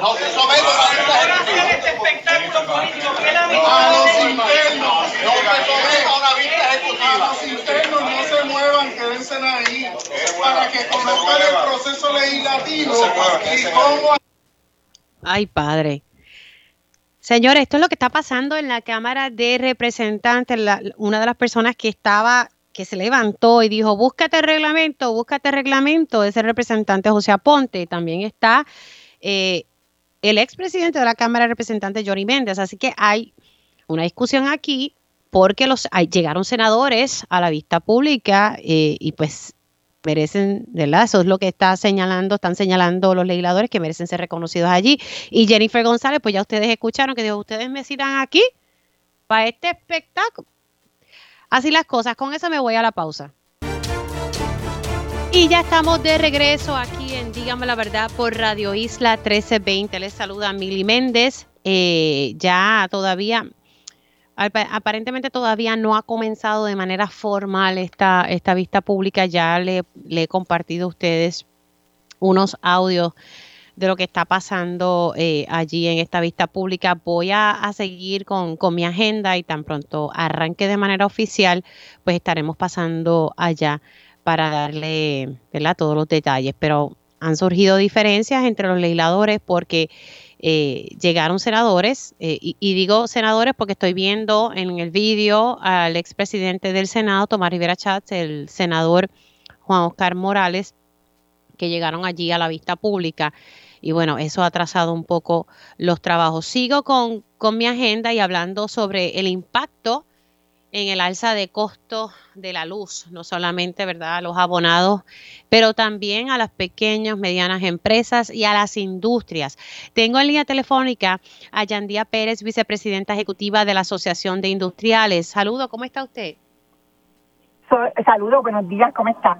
No se someta a una vista este espectáculo político que la A los internos, no se someta a una vista ejecutiva. A los internos no se muevan, quédense ahí. Para que conozcan el proceso legislativo y cómo. Ay, padre. Señores, esto es lo que está pasando en la Cámara de Representantes. La, una de las personas que estaba que se levantó y dijo, búscate reglamento, búscate reglamento, ese representante José Aponte. También está eh, el expresidente de la Cámara de Representantes, Johnny Méndez. Así que hay una discusión aquí porque los, llegaron senadores a la vista pública eh, y pues merecen, ¿verdad? Eso es lo que está señalando, están señalando los legisladores que merecen ser reconocidos allí. Y Jennifer González, pues ya ustedes escucharon que dijo, ustedes me citan aquí para este espectáculo. Así las cosas, con eso me voy a la pausa. Y ya estamos de regreso aquí en Dígame la Verdad por Radio Isla 1320. Les saluda Mili Méndez. Eh, ya todavía, aparentemente todavía no ha comenzado de manera formal esta, esta vista pública. Ya le, he compartido a ustedes unos audios de lo que está pasando eh, allí en esta vista pública. Voy a, seguir con, mi agenda y tan pronto arranque de manera oficial, pues estaremos pasando allá para darle ¿verdad? todos los detalles. Pero han surgido diferencias entre los legisladores porque eh, llegaron senadores, eh, y, digo senadores porque estoy viendo en el vídeo al expresidente del Senado, Tomás Rivera Chats, el senador Juan Oscar Morales, que llegaron allí a la vista pública y bueno, eso ha atrasado un poco los trabajos. Sigo con, mi agenda y hablando sobre el impacto en el alza de costo de la luz, no solamente ¿verdad? a los abonados, pero también a las pequeñas, medianas empresas y a las industrias. Tengo en línea telefónica a Yandía Pérez, vicepresidenta ejecutiva de la Asociación de Industriales. Saludo, ¿cómo está usted? Saludo, buenos días, ¿cómo está?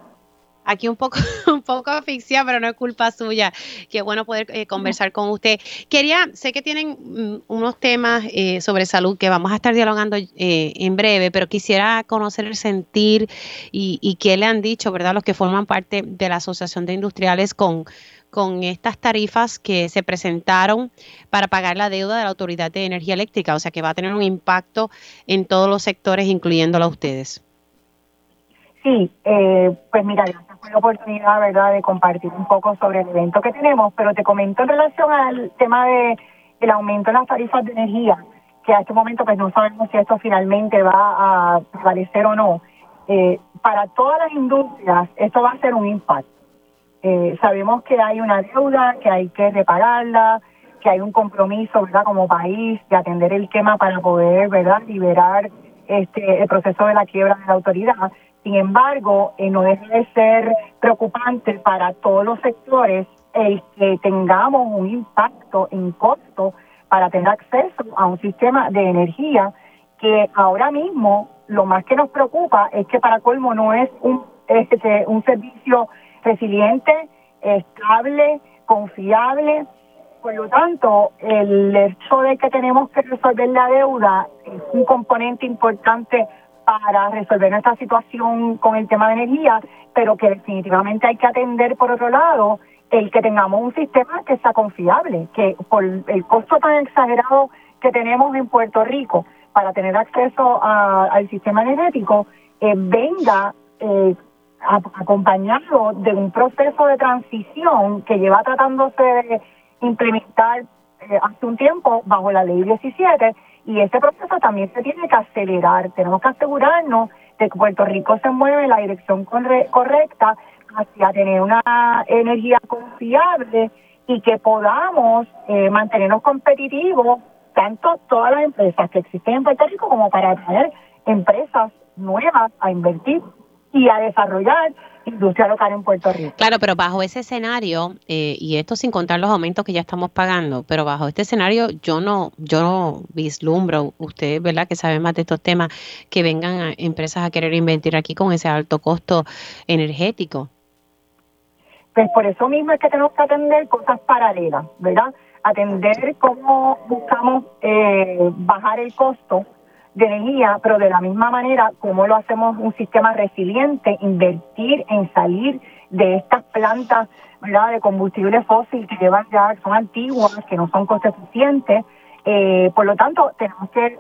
Aquí un poco, un poco asfixia, pero no es culpa suya. Qué bueno poder eh, conversar con usted. Quería, sé que tienen mm, unos temas eh, sobre salud que vamos a estar dialogando eh, en breve, pero quisiera conocer el sentir y, y qué le han dicho, ¿verdad?, los que forman parte de la Asociación de Industriales con con estas tarifas que se presentaron para pagar la deuda de la Autoridad de Energía Eléctrica, o sea que va a tener un impacto en todos los sectores, incluyéndolo a ustedes. Sí, eh, pues mira, la oportunidad, ¿verdad?, de compartir un poco sobre el evento que tenemos, pero te comento en relación al tema de el aumento en las tarifas de energía, que a este momento pues no sabemos si esto finalmente va a prevalecer o no. Eh, para todas las industrias esto va a ser un impacto. Eh, sabemos que hay una deuda, que hay que repagarla, que hay un compromiso, ¿verdad?, como país de atender el tema para poder, ¿verdad?, liberar este el proceso de la quiebra de la autoridad. Sin embargo, eh, no deja de ser preocupante para todos los sectores el que tengamos un impacto en costo para tener acceso a un sistema de energía que ahora mismo lo más que nos preocupa es que para colmo no es un, este, un servicio resiliente, estable, confiable. Por lo tanto, el hecho de que tenemos que resolver la deuda es un componente importante para resolver nuestra situación con el tema de energía, pero que definitivamente hay que atender por otro lado el que tengamos un sistema que sea confiable, que por el costo tan exagerado que tenemos en Puerto Rico para tener acceso al sistema energético, eh, venga eh, acompañado de un proceso de transición que lleva tratándose de implementar eh, hace un tiempo bajo la ley 17 y ese proceso también se tiene que acelerar. Tenemos que asegurarnos de que Puerto Rico se mueve en la dirección correcta hacia tener una energía confiable y que podamos eh, mantenernos competitivos, tanto todas las empresas que existen en Puerto Rico como para traer empresas nuevas a invertir y a desarrollar industria local en Puerto Rico. Claro, pero bajo ese escenario, eh, y esto sin contar los aumentos que ya estamos pagando, pero bajo este escenario yo no, yo no vislumbro, usted, ¿verdad?, que sabe más de estos temas, que vengan empresas a querer invertir aquí con ese alto costo energético. Pues por eso mismo es que tenemos que atender cosas paralelas, ¿verdad? Atender cómo buscamos eh, bajar el costo de energía, pero de la misma manera, cómo lo hacemos un sistema resiliente, invertir en salir de estas plantas de combustible fósil que llevan ya, son antiguas, que no son coste eficientes. Eh, por lo tanto, tenemos que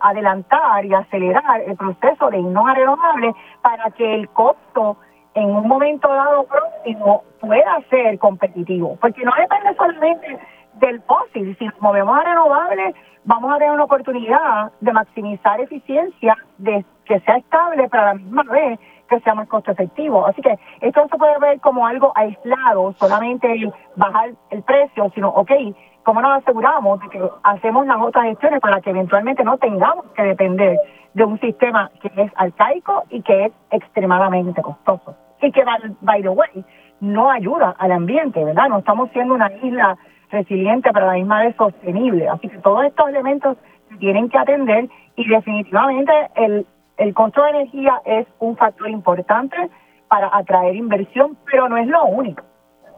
adelantar y acelerar el proceso de irnos a renovables para que el costo en un momento dado próximo pueda ser competitivo, porque no depende solamente del fósil, si nos movemos a renovables vamos a tener una oportunidad de maximizar eficiencia, de que sea estable, pero a la misma vez que sea más costo efectivo. Así que esto no se puede ver como algo aislado, solamente bajar el precio, sino, ok, ¿cómo nos aseguramos de que hacemos las otras gestiones para que eventualmente no tengamos que depender de un sistema que es arcaico y que es extremadamente costoso? Y que, by the way, no ayuda al ambiente, ¿verdad? No estamos siendo una isla resiliente, pero la misma vez sostenible. Así que todos estos elementos se tienen que atender y definitivamente el, el costo de energía es un factor importante para atraer inversión, pero no es lo único,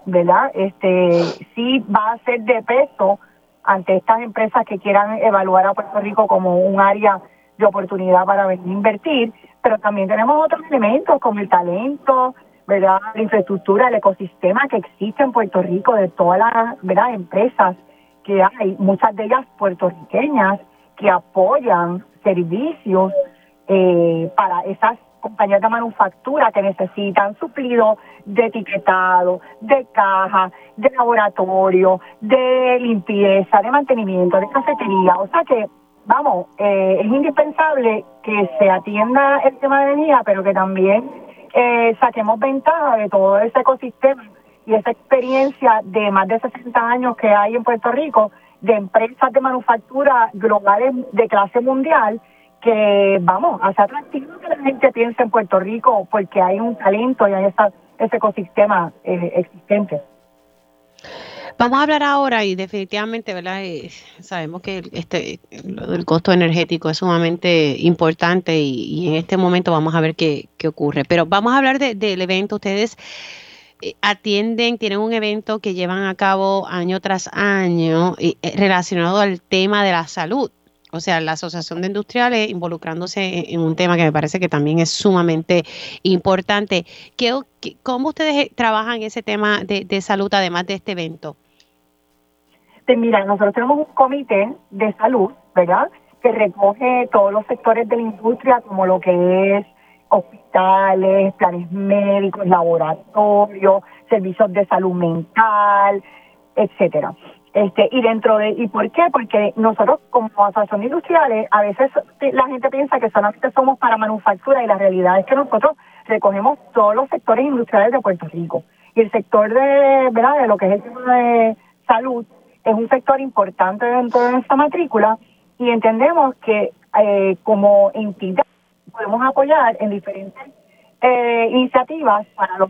¿verdad? Este sí va a ser de peso ante estas empresas que quieran evaluar a Puerto Rico como un área de oportunidad para venir a invertir, pero también tenemos otros elementos como el talento, La infraestructura, el ecosistema que existe en Puerto Rico, de todas las ¿verdad? empresas que hay, muchas de ellas puertorriqueñas, que apoyan servicios eh, para esas compañías de manufactura que necesitan suplido de etiquetado, de caja, de laboratorio, de limpieza, de mantenimiento, de cafetería. O sea que, vamos, eh, es indispensable que se atienda el tema de energía, pero que también eh, saquemos ventaja de todo ese ecosistema y esa experiencia de más de 60 años que hay en Puerto Rico de empresas de manufactura globales de clase mundial que, vamos, hace atractivo que la gente piense en Puerto Rico porque hay un talento y hay ese ecosistema eh, existente. Vamos a hablar ahora y definitivamente, ¿verdad? Eh, sabemos que este, el costo energético es sumamente importante y, en este momento vamos a ver qué, qué ocurre. Pero vamos a hablar del evento. Ustedes eh, atienden, tienen un evento que llevan a cabo año tras año eh, relacionado al tema de la salud. O sea, la Asociación de Industriales involucrándose en, un tema que me parece que también es sumamente importante. ¿Qué, ¿Cómo ustedes trabajan ese tema de, de salud además de este evento? Pues mira, nosotros tenemos un comité de salud, ¿verdad? Que recoge todos los sectores de la industria, como lo que es hospitales, planes médicos, laboratorios, servicios de salud mental, etcétera. Este, y dentro de, ¿y por qué? Porque nosotros como asociación industriales, a veces la gente piensa que solamente somos para manufactura y la realidad es que nosotros recogemos todos los sectores industriales de Puerto Rico. Y el sector de, ¿verdad? de lo que es el tema de salud es un sector importante dentro de nuestra matrícula y entendemos que eh, como entidad podemos apoyar en diferentes eh, iniciativas para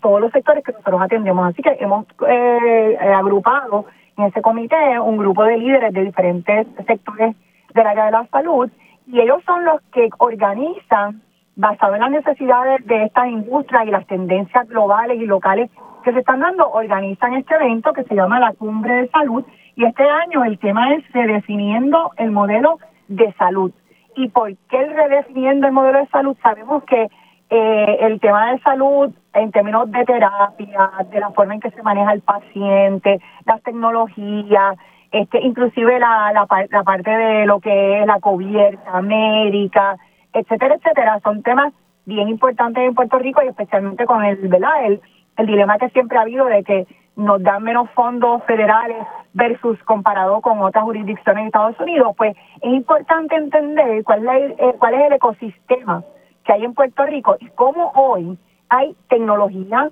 todos los sectores que nosotros atendemos. Así que hemos eh, agrupado en ese comité un grupo de líderes de diferentes sectores del área de la salud y ellos son los que organizan, basado en las necesidades de estas industrias y las tendencias globales y locales que se están dando, organizan este evento que se llama la Cumbre de Salud y este año el tema es redefiniendo el modelo de salud. ¿Y por qué el redefiniendo el modelo de salud? Sabemos que eh, el tema de salud en términos de terapia, de la forma en que se maneja el paciente, las tecnologías, este, inclusive la, la, parte de lo que es la cubierta médica, etcétera, etcétera, son temas bien importantes en Puerto Rico y especialmente con el, ¿verdad? El, el dilema que siempre ha habido de que nos dan menos fondos federales versus comparado con otras jurisdicciones de Estados Unidos, pues es importante entender cuál es, eh, cuál es el ecosistema que hay en Puerto Rico y cómo hoy hay tecnología,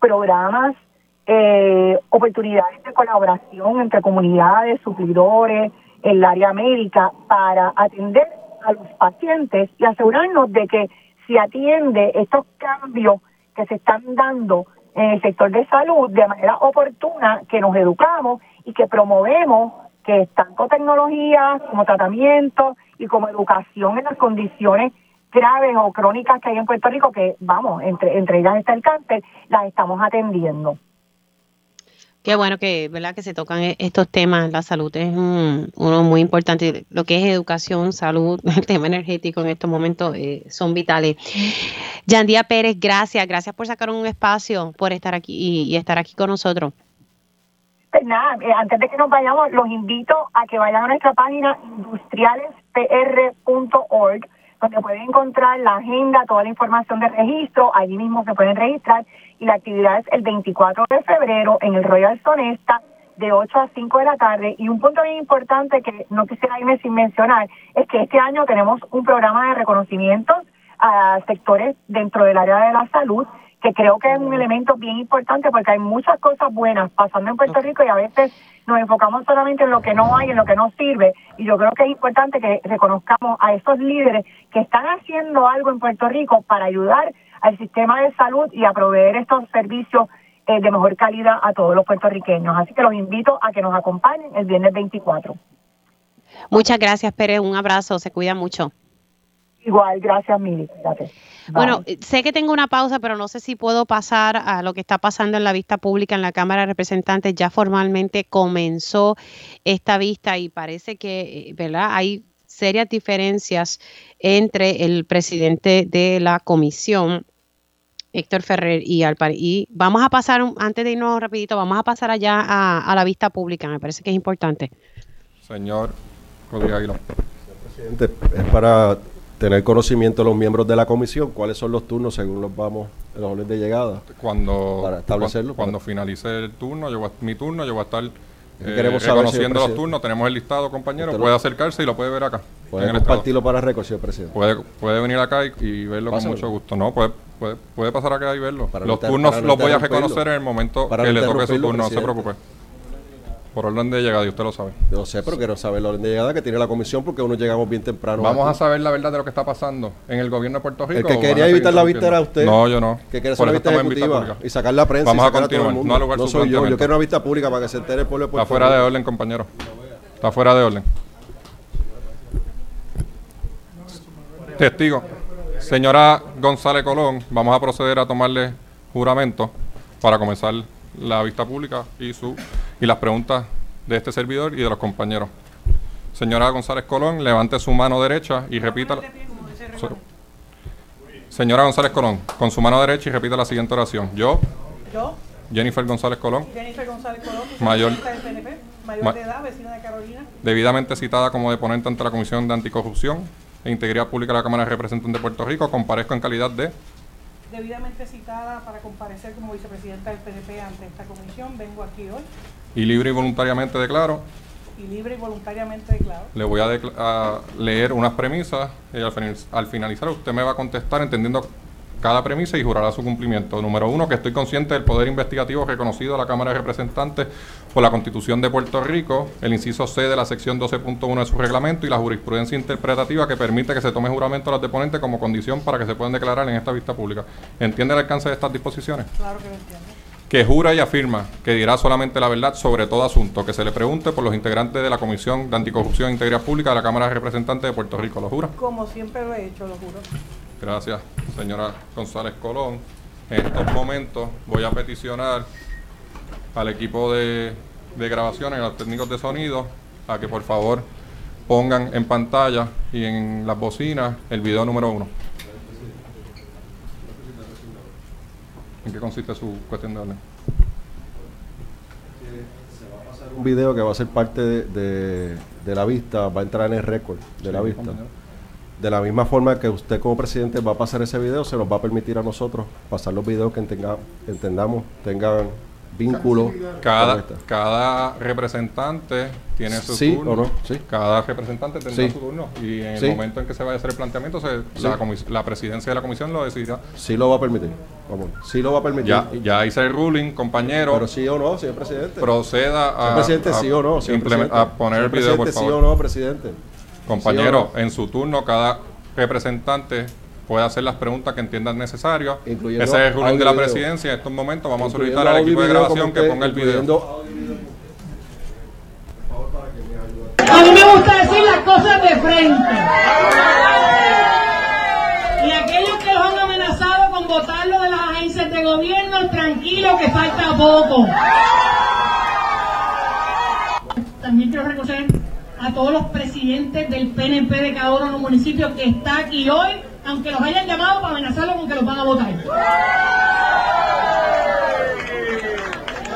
programas, eh, oportunidades de colaboración entre comunidades, suplidores, el área médica para atender a los pacientes y asegurarnos de que si atiende estos cambios que se están dando en el sector de salud de manera oportuna, que nos educamos y que promovemos que tanto tecnología como tratamiento y como educación en las condiciones graves o crónicas que hay en Puerto Rico, que vamos, entre, entre ellas está el cáncer, las estamos atendiendo. Qué bueno que, ¿verdad? que se tocan e-, estos temas. La salud es uno muy importante. Lo que es educación, salud, el tema energético en estos momentos eh, son vitales. Yandía Pérez, gracias. Gracias por sacar un espacio, por estar aquí y, estar aquí con nosotros. Pues nada, eh, antes de que nos vayamos, los invito a que vayan a nuestra página industrialespr.org donde pueden encontrar la agenda, toda la información de registro, allí mismo se pueden registrar y la actividad es el 24 de febrero en el Royal Sonesta de 8 a 5 de la tarde. Y un punto bien importante que no quisiera irme sin mencionar es que este año tenemos un programa de reconocimientos a sectores dentro del área de la salud que creo que es un elemento bien importante porque hay muchas cosas buenas pasando en Puerto Rico y a veces nos enfocamos solamente en lo que no hay, en lo que no sirve. Y yo creo que es importante que reconozcamos a esos líderes que están haciendo algo en Puerto Rico para ayudar al sistema de salud y a proveer estos servicios eh, de mejor calidad a todos los puertorriqueños. Así que los invito a que nos acompañen el viernes 24. Muchas gracias, Pérez. Un abrazo. Se cuida mucho. Igual, gracias, Mili. Gracias. Bueno, sé que tengo una pausa, pero no sé si puedo pasar a lo que está pasando en la vista pública en la Cámara de Representantes. Ya formalmente comenzó esta vista y parece que, eh, ¿verdad? Hay serias diferencias entre el presidente de la comisión, Héctor Ferrer, y Alpar. Y vamos a pasar, antes de irnos rapidito, vamos a pasar allá a, la vista pública. Me parece que es importante. Señor Rodríguez Aguilar. Señor presidente, es para tener conocimiento de los miembros de la comisión, cuáles son los turnos según los vamos, los orden de llegada. Cuando, para establecerlo. Cuando, finalice el turno, yo mi turno, yo voy a estar eh, reconociendo los turnos. Tenemos el listado, compañero. Puede acercarse y lo puede ver acá. Puede compartirlo para récord, señor presidente. Puede, puede venir acá y, verlo con mucho gusto. No, puede, puede, puede pasar acá y verlo. los turnos los voy a reconocer en el momento que le toque su turno, no se preocupe. Por orden de llegada, y usted lo sabe. Yo sé, pero quiero saber el orden de llegada que tiene la comisión porque uno llegamos bien temprano. Vamos a saber la verdad de lo que está pasando en el gobierno de Puerto Rico. El que quería evitar la vista era usted. No, yo no. Que quiere hacer la vista ejecutiva y sacar la prensa. Vamos a continuar. No, lugar no soy yo. Yo quiero una vista pública para que se entere el pueblo de Puerto Está fuera de orden, compañero. Está fuera de orden. Testigo. Señora González Colón, vamos a proceder a tomarle juramento para comenzar la vista pública y su y las preguntas de este servidor y de los compañeros. Señora González Colón, levante su mano derecha y repita. Señora González Colón, con su mano derecha y repita la siguiente oración. Yo. Yo. Jennifer González Colón. Jennifer González Colón, mayor, mayor de edad, vecina de Carolina. Debidamente citada como deponente ante la Comisión de Anticorrupción. e Integridad Pública de la Cámara de Representantes de Puerto Rico, comparezco en calidad de debidamente citada para comparecer como vicepresidenta del PNP ante esta comisión. Vengo aquí hoy y libre y voluntariamente declaro. y libre y voluntariamente declaro. Le voy a, decla- a leer unas premisas y al, al finalizar usted me va a contestar entendiendo cada premisa y jurará su cumplimiento. Número uno, que estoy consciente del poder investigativo reconocido a la Cámara de Representantes por la Constitución de Puerto Rico, el inciso C de la sección 12.1 de su reglamento y la jurisprudencia interpretativa que permite que se tome juramento a los deponentes como condición para que se puedan declarar en esta vista pública. ¿Entiende el alcance de estas disposiciones? Claro que lo entiendo. Que jura y afirma que dirá solamente la verdad sobre todo asunto que se le pregunte por los integrantes de la Comisión de Anticorrupción e Integridad Pública de la Cámara de Representantes de Puerto Rico. ¿Lo jura? Como siempre lo he hecho, lo juro. Gracias, señora González Colón. En estos momentos voy a peticionar al equipo de, de grabaciones, a los técnicos de sonido, a que por favor pongan en pantalla y en las bocinas el video número uno. ¿En qué consiste su cuestión de orden? Un video que va a ser parte de, de- de la vista, va a entrar en el récord de la vista. compañero. De la misma forma que usted como presidente va a pasar ese video, se nos va a permitir a nosotros pasar los videos que entenga- entendamos tengan vínculo Cada, cada representante tiene su Sí turno. o no, sí. Cada representante tendrá Sí. su turno. Y en Sí. el momento en que se vaya a hacer el planteamiento, se- Sí. la, presidencia de la comisión lo decidirá. Sí lo va a permitir. Vamos, sí lo va a permitir. Ya, ya hice el ruling, compañero. Pero sí o no, señor presidente. Proceda a, Señor presidente, a sí o no, señor implement- presidente. a poner el video, por favor. sí o no, presidente. Compañero, Sí o en su turno, cada representante puede hacer las preguntas que entiendan necesarias. Ese Incluyendo es el ruling de la presidencia. En estos momentos vamos a solicitar al equipo de video grabación que ponga el video. A mí me gusta decir las cosas de frente. Y aquellos que los han amenazado con votarlo de las agencias de gobierno, tranquilo que falta poco. También quiero reconocer a todos los presidentes del PNP de cada uno de los municipios que está aquí hoy, aunque los hayan llamado para amenazarlos con que los van a votar.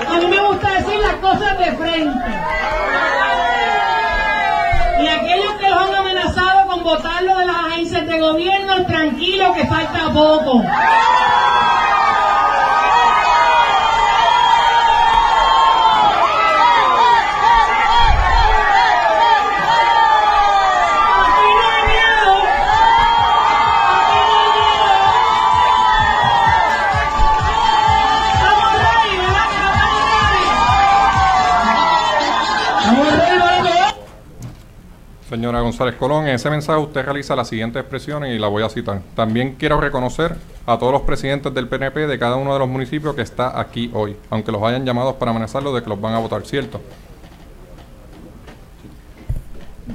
A mí me gusta decir las cosas de frente. Y aquellos que los han amenazado con votarlo de las agencias de gobierno, tranquilo que falta poco. Señora González Colón, en ese mensaje usted realiza las siguientes expresiones y la voy a citar. También quiero reconocer a todos los presidentes del PNP de cada uno de los municipios que está aquí hoy, aunque los hayan llamados para amenazarlos de que los van a votar, ¿cierto?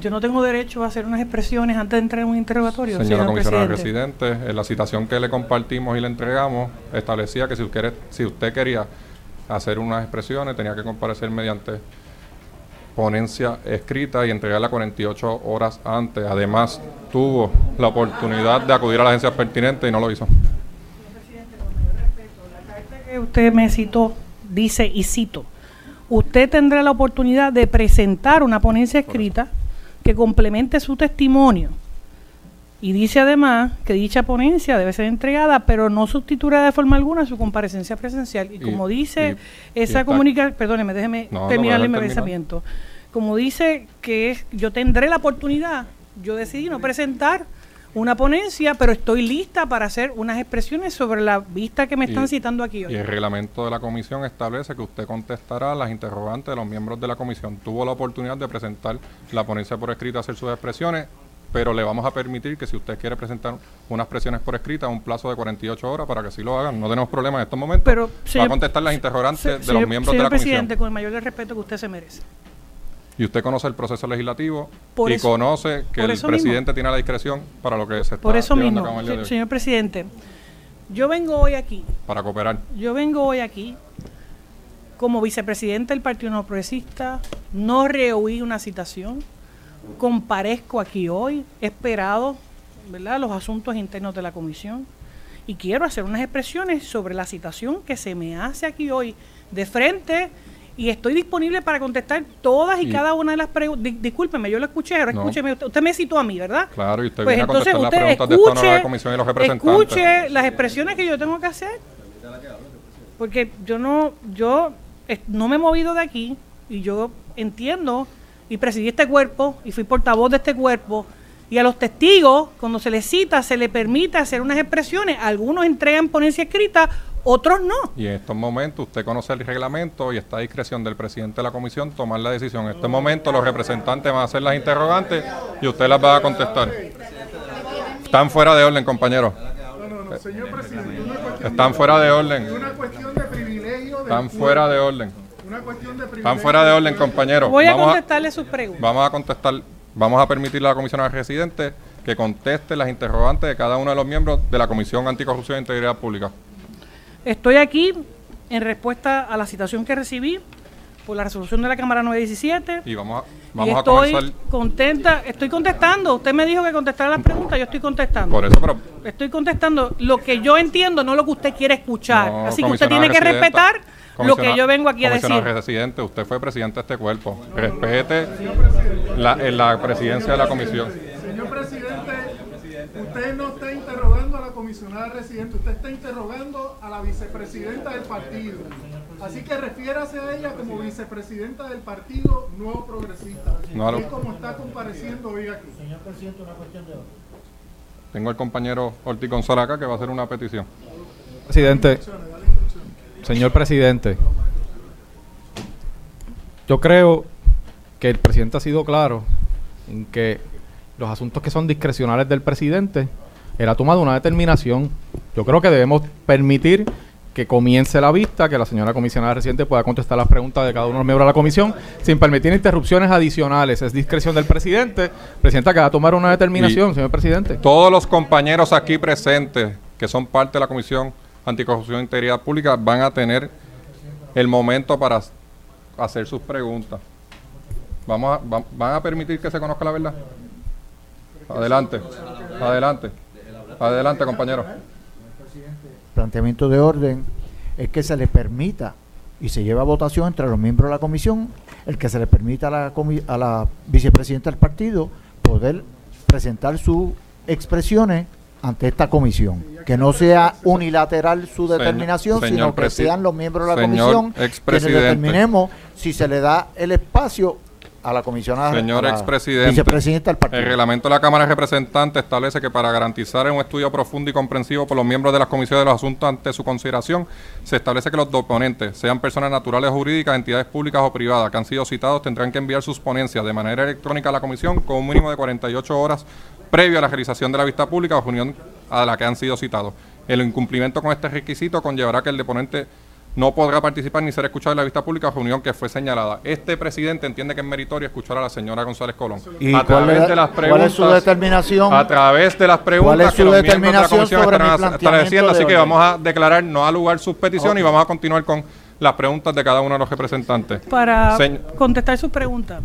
Yo no tengo derecho a hacer unas expresiones antes de entrar en un interrogatorio, Señora señor comisionada presidente. residente, en la citación que le compartimos y le entregamos, establecía que si usted, si usted quería hacer unas expresiones, tenía que comparecer mediante ponencia escrita y entregarla 48 horas antes. Además, tuvo la oportunidad de acudir a las agencias pertinentes y no lo hizo. que usted me citó dice, y cito, usted tendrá la oportunidad de presentar una ponencia escrita que complemente su testimonio. Y dice además que dicha ponencia debe ser entregada, pero no sustituirá de forma alguna su comparecencia presencial. Y, Y- como dice y- esa comunicación, perdóneme, déjeme No, no, terminar el terminar. pensamiento. Como dice que es- yo tendré la oportunidad, yo decidí no presentar una ponencia, pero estoy lista para hacer unas expresiones sobre la vista que me están Y- citando aquí hoy. Y el reglamento de la comisión establece que usted contestará las interrogantes de los miembros de la comisión. Tuvo la oportunidad de presentar la ponencia por escrito, hacer sus expresiones, pero le vamos a permitir que si usted quiere presentar unas expresiones por escrita, un plazo de 48 horas para que sí lo hagan. No tenemos problema en estos momentos. Pero, Va a contestar las interrogantes Se- de señor- los miembros de la comisión. presidente, con el mayor respeto que usted se merece. Y usted conoce el proceso legislativo Por y eso- conoce que el mismo. presidente tiene la discreción para lo que se está Por eso mismo, a el señor presidente, yo vengo hoy aquí, para cooperar. yo vengo hoy aquí como vicepresidente del Partido No Progresista, no rehuí una citación, comparezco aquí hoy, he esperado ¿verdad? los asuntos internos de la comisión y quiero hacer unas expresiones sobre la citación que se me hace aquí hoy de frente y estoy disponible para contestar todas y, Y- cada una de las preguntas. Discúlpeme, yo lo escuché, ahora No. escúcheme, usted, usted me citó a mí, ¿verdad? Claro, y usted Pues viene a entonces contestar las preguntas de esta nueva comisión y los representantes. escuche las expresiones que yo tengo que hacer. Porque yo no, yo no me he movido de aquí y yo entiendo y presidí este cuerpo y fui portavoz de este cuerpo y a los testigos, cuando se les cita, se les permite hacer unas expresiones. Algunos entregan ponencia escrita, otros no. Y en estos momentos usted conoce el reglamento y está a discreción del presidente de la comisión tomar la decisión. En estos momentos los representantes van a hacer las interrogantes y usted las va a contestar. Están fuera de orden, compañeros. Están fuera de orden. Están fuera de orden. Están fuera de orden, compañeros. Voy a Vamos a, contestarle sus preguntas. vamos a contestar, vamos a permitirle a la comisionada residente que conteste las interrogantes de cada uno de los miembros de la Comisión Anticorrupción e Integridad Pública. Estoy aquí en respuesta a la citación que recibí por la resolución de la Cámara 917. Y vamos a, y vamos a estoy comenzar. contenta, estoy contestando. Usted me dijo que contestara las preguntas, yo estoy contestando. Por eso, pero Estoy contestando lo que yo entiendo, no lo que usted quiere escuchar. No, Así que usted tiene que respetar lo que yo vengo aquí a decir. residente, usted fue presidente de este cuerpo. Respete la, en la presidencia de la comisión. Señor presidente, usted no está interrogando comisionada residente, usted está interrogando a la vicepresidenta del partido. Así que refiérase a ella como vicepresidenta del partido Nuevo Progresista. No, es como está compareciendo hoy aquí. Tengo al compañero Ortiz González acá que va a hacer una petición. Presidente, señor presidente, yo creo que el presidente ha sido claro en que los asuntos que son discrecionales del presidente, él ha tomado una determinación. Yo creo que debemos permitir que comience la vista, que la señora comisionada residente pueda contestar las preguntas de cada uno de los miembros de la comisión sin permitir interrupciones adicionales. Es discreción del presidente. Presidenta, que va a tomar una determinación, Y- señor presidente. Todos los compañeros aquí presentes que son parte de la Comisión Anticorrupción e Integridad Pública van a tener el momento para hacer sus preguntas. Vamos a, va- ¿Van a permitir que se conozca la verdad? Adelante, adelante, adelante compañero. planteamiento de orden es que se le permita y se lleva a votación entre los miembros de la comisión el que se le permita a la, a la vicepresidenta del partido poder presentar sus expresiones ante esta comisión. Que no sea unilateral su determinación, señor sino que sean los miembros de la comisión quienes determinemos si se le da el espacio a la comisionada Señor expresidente, vicepresidenta del partido. el reglamento de la Cámara de Representantes establece que para garantizar un estudio profundo y comprensivo por los miembros de las comisiones de los asuntos ante su consideración, se establece que los doponentes, sean personas naturales o jurídicas, entidades públicas o privadas que han sido citados, tendrán que enviar sus ponencias de manera electrónica a la comisión con un mínimo de 48 horas previo a la realización de la vista pública o reunión a la que han sido citados. El incumplimiento con este requisito conllevará que el deponente no podrá participar ni ser escuchado en la vista pública o reunión que fue señalada. Este presidente entiende que es meritorio escuchar a la señora González Colón. ¿Y a cuál través es- de las cuál preguntas. es su determinación? A través de las preguntas ¿Cuál es que los miembros de la comisión estarán planteamiento estableciendo. Así que orden? vamos a declarar no al lugar sus peticiones y vamos a continuar con las preguntas de cada uno de los representantes. Para Señ- contestar sus preguntas,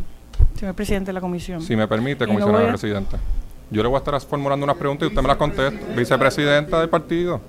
señor presidente de la comisión. si me permite, comisionada voy a- residente. Yo le voy a estar formulando unas preguntas y usted me las contesta. Vicepresidenta del partido.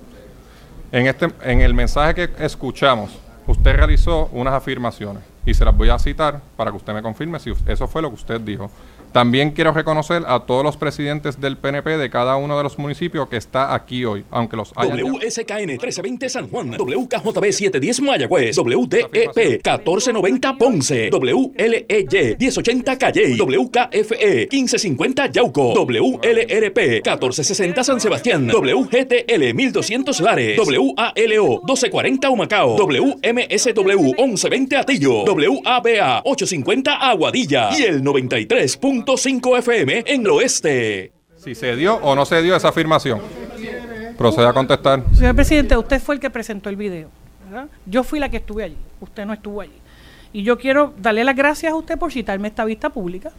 En, este, en el mensaje que escuchamos, usted realizó unas afirmaciones y se las voy a citar para que usted me confirme si eso fue lo que usted dijo. También quiero reconocer a todos los presidentes del PNP de cada uno de los municipios que está aquí hoy, aunque los hayan WSKN 1320 San Juan, WKJB 710 Mayagüez, WDEP 1490 Ponce, WLEY 1080 Calle, WKFE 1550 Yauco, WLRP 1460 San Sebastián, WGTL 1200 Lares, WALO 1240 Humacao, WMSW 1120 Atillo, WABA 850 Aguadilla y el 93.5 FM en el oeste. Si se dio o no se dio esa afirmación. Proceda a contestar. Señor presidente, usted fue el que presentó el video. ¿verdad? Yo fui la que estuve allí, usted no estuvo allí. Y yo quiero darle las gracias a usted por citarme esta vista pública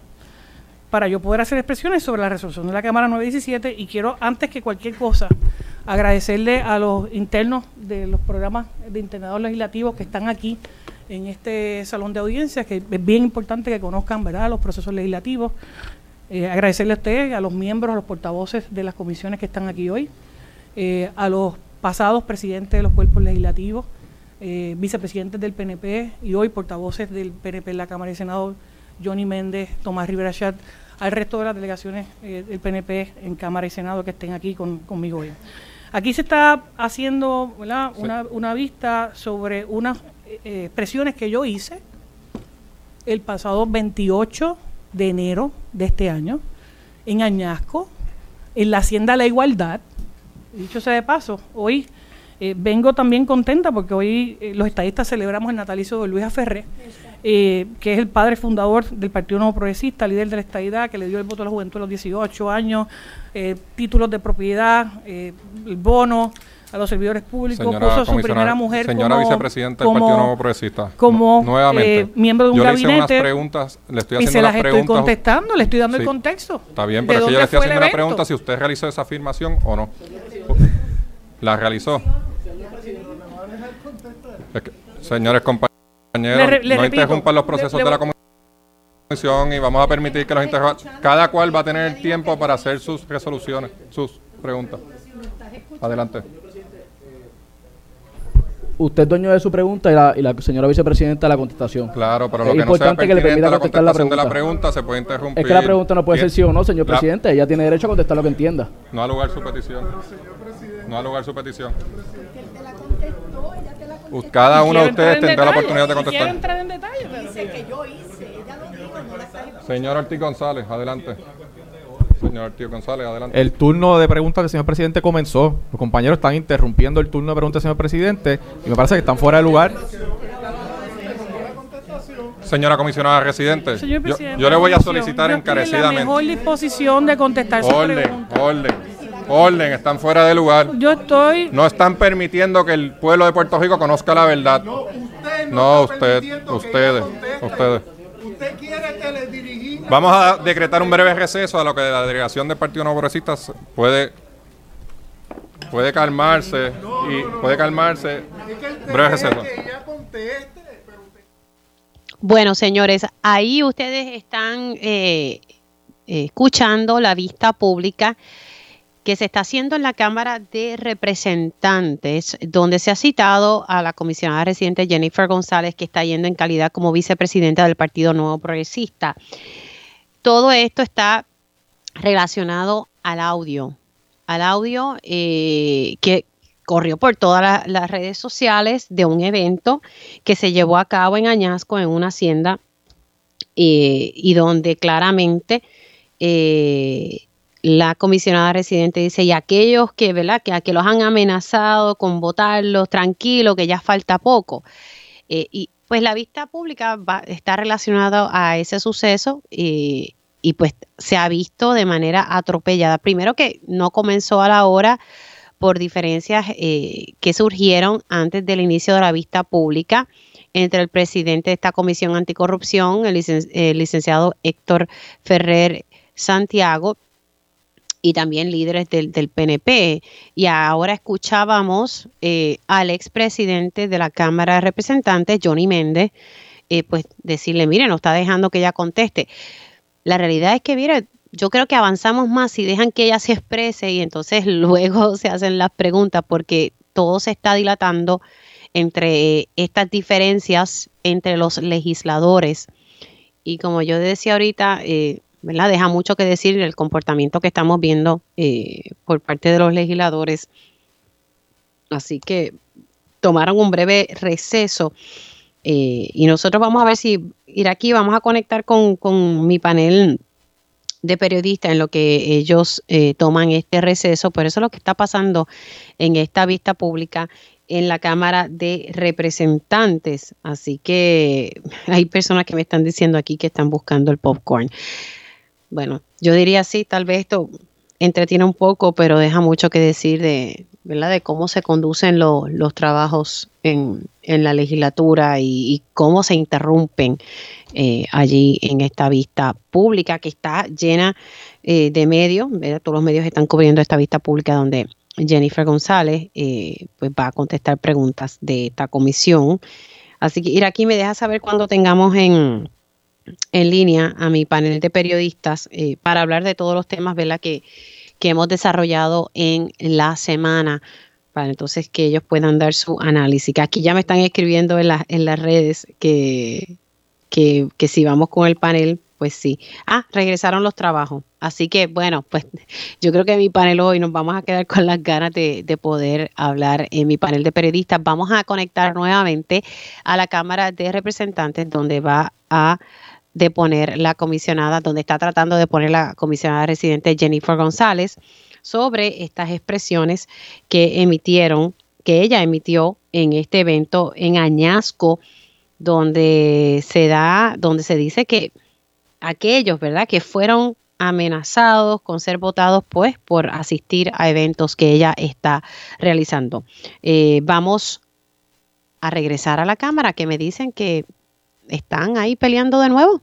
para yo poder hacer expresiones sobre la resolución de la Cámara 917 y quiero, antes que cualquier cosa, agradecerle a los internos de los programas de internados legislativos que están aquí en este salón de audiencias, que es bien importante que conozcan ¿verdad? los procesos legislativos. Eh, agradecerle a usted, a los miembros, a los portavoces de las comisiones que están aquí hoy, eh, a los pasados presidentes de los cuerpos legislativos, eh, vicepresidentes del PNP y hoy portavoces del PNP en la Cámara y Senado, Johnny Méndez, Tomás Rivera Chat, al resto de las delegaciones eh, del PNP en Cámara y Senado que estén aquí conmigo hoy. Aquí se está haciendo Una, una, vista sobre unas eh, expresiones que yo hice el pasado 28 de enero de este año en Añasco, en la Hacienda La Igualdad. Dicho sea de paso, hoy eh, vengo también contenta porque hoy eh, los estadistas celebramos el natalicio de Luis Aferré, eh, que es el padre fundador del Partido Nuevo Progresista, líder de la estadidad, que le dio el voto a la juventud a los 18 años, títulos de propiedad, el bono a los servidores públicos, puso a su primera mujer señora como, vicepresidenta del Partido Nuevo Progresista. Como nuevamente, miembro de un yo gabinete. Le hice unas preguntas, le estoy haciendo y se las estoy contestando, le estoy dando el contexto. Está bien, pero es que yo le estoy haciendo una pregunta si usted realizó esa afirmación o no. ¿La realizó? señores compañeros, no interrumpan los procesos de la comisión y vamos a permitir que los interrogantes. Cada cual va a tener tiempo para hacer sus resoluciones, sus preguntas. Adelante. Usted es dueño de su pregunta y la, y la señora vicepresidenta la contestación. Claro, pero lo que no sea que le permita la contestar la pregunta. de la pregunta se puede interrumpir. Es que la pregunta no puede ser sí o no, señor presidente. Ella tiene derecho a contestar lo que entienda. No ha lugar su petición. No ha lugar su petición. Cada uno de ustedes tendrá la oportunidad de contestar. entrar en detalle, Dice que yo hice. Ella lo dijo, no la Señor Ortiz González, adelante. Señor Ortiz González, adelante. El turno de preguntas del señor presidente comenzó. Los compañeros están interrumpiendo el turno de preguntas del señor presidente y me parece que están fuera de lugar. Señora comisionada residente, yo, yo, le voy a solicitar encarecidamente. La mejor disposición de contestar su orden, Orden, orden, están fuera de lugar. Yo estoy. No están permitiendo que el pueblo de Puerto Rico conozca la verdad. No, usted no, usted, ustedes, ustedes. Usted quiere. Vamos a decretar un breve receso a lo que la delegación del Partido Nuevo Progresista puede puede calmarse y puede calmarse. Breve receso. Bueno, señores, ahí ustedes están eh, escuchando la vista pública que se está haciendo en la Cámara de Representantes, donde se ha citado a la comisionada residente Jennifer González, que está yendo en calidad como vicepresidenta del Partido Nuevo Progresista. Todo esto está relacionado al audio, al audio eh, que corrió por todas las redes sociales de un evento que se llevó a cabo en Añasco, en una hacienda, eh, y donde claramente eh, la comisionada residente dice, y aquellos que, ¿verdad? Que, que los han amenazado con votarlos, tranquilo, que ya falta poco. Eh, y pues la vista pública va, está relacionada a ese suceso y, y, pues se ha visto de manera atropellada. Primero que no comenzó a la hora por diferencias eh, que surgieron antes del inicio de la vista pública entre el presidente de esta comisión anticorrupción, el licenciado Héctor Ferrer Santiago, y también líderes del, PNP. Y ahora escuchábamos eh, al expresidente de la Cámara de Representantes, Johnny Méndez, eh, pues decirle, mire, no está dejando que ella conteste. La realidad es que, mire, yo creo que avanzamos más si dejan que ella se exprese y entonces luego se hacen las preguntas porque todo se está dilatando entre estas diferencias entre los legisladores. Y como yo decía ahorita, eh, Deja mucho que decir el comportamiento que estamos viendo eh, por parte de los legisladores. Así que tomaron un breve receso eh, y nosotros vamos a ver si ir aquí, vamos a conectar con, mi panel de periodistas en lo que ellos eh, toman este receso, pero eso es lo que está pasando en esta vista pública en la Cámara de Representantes. Así que hay personas que me están diciendo aquí que están buscando el popcorn. Bueno, yo diría sí, tal vez esto entretiene un poco, pero deja mucho que decir de, ¿verdad? de cómo se conducen los trabajos en, la legislatura y, cómo se interrumpen eh, allí en esta vista pública que está llena eh, de medios. Todos los medios están cubriendo esta vista pública donde Jennifer González eh, pues va a contestar preguntas de esta comisión. Así que ir aquí me deja saber cuando tengamos en en línea a mi panel de periodistas eh, para hablar de todos los temas ¿verdad? Que, que hemos desarrollado en la semana para entonces que ellos puedan dar su análisis. Que aquí ya me están escribiendo en, en las redes que, que, que si vamos con el panel, pues sí. Ah, regresaron los trabajos. Así que bueno, pues yo creo que mi panel hoy nos vamos a quedar con las ganas de, de, poder hablar en mi panel de periodistas. Vamos a conectar nuevamente a la Cámara de Representantes donde va a deponer la comisionada, donde está tratando de poner la comisionada residente Jennifer González sobre estas expresiones que emitieron, que ella emitió en este evento en Añasco, donde se da, donde se dice que aquellos, ¿verdad?, que fueron amenazados con ser votados, pues, por asistir a eventos que ella está realizando. Eh, vamos a regresar a la cámara, que me dicen que están ahí peleando de nuevo.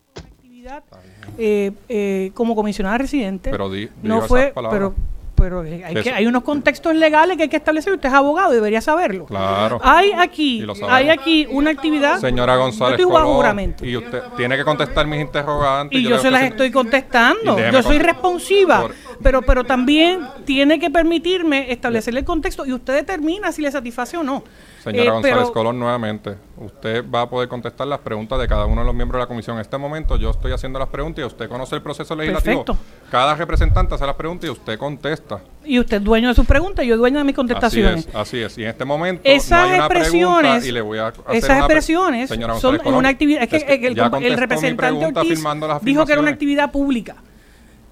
Eh, eh, como comisionada residente, pero di, no fue, pero pero hay, que, hay unos contextos legales que hay que establecer. Usted es abogado, debería saberlo. Claro. Hay aquí, hay aquí una actividad. Señora González, yo Colón, y usted tiene que contestar mis interrogantes. Y yo, se las estoy contestando. Yo soy responsiva, pero pero también tiene que permitirme establecer el contexto y usted determina si le satisface o no. Señora eh, González Colón, nuevamente, usted va a poder contestar las preguntas de cada uno de los miembros de la comisión. En este momento yo estoy haciendo las preguntas y usted conoce el proceso legislativo. Perfecto. Cada representante hace las preguntas y usted contesta. Y usted es dueño de sus preguntas y yo dueño de mis contestaciones. Así es, así es. Y en este momento esas no hay una expresiones, y le voy a hacer esas expresiones son una actividad. Es que, el, el, representante Ortiz dijo que era una actividad pública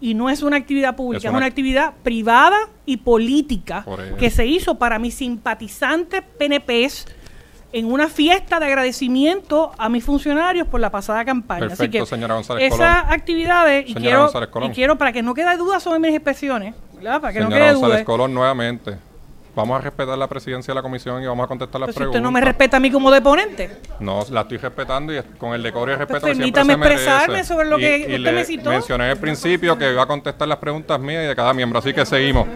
y no es una actividad pública, es una, actividad privada y política que se hizo para mis simpatizantes PNPs en una fiesta de agradecimiento a mis funcionarios por la pasada campaña. Perfecto, Así que señora González esas actividades, y quiero, y quiero para que no quede duda sobre mis expresiones, para que señora no quede González duda. Colón, nuevamente, vamos a respetar la presidencia de la comisión y vamos a contestar las preguntas. ¿Usted no me respeta a mí como deponente? No, la estoy respetando y con el decoro y el respeto Pues que siempre permítame se merece. expresarme sobre lo que Y- usted le me citó. Mencioné al principio que iba a contestar las preguntas mías y de cada miembro, así que seguimos.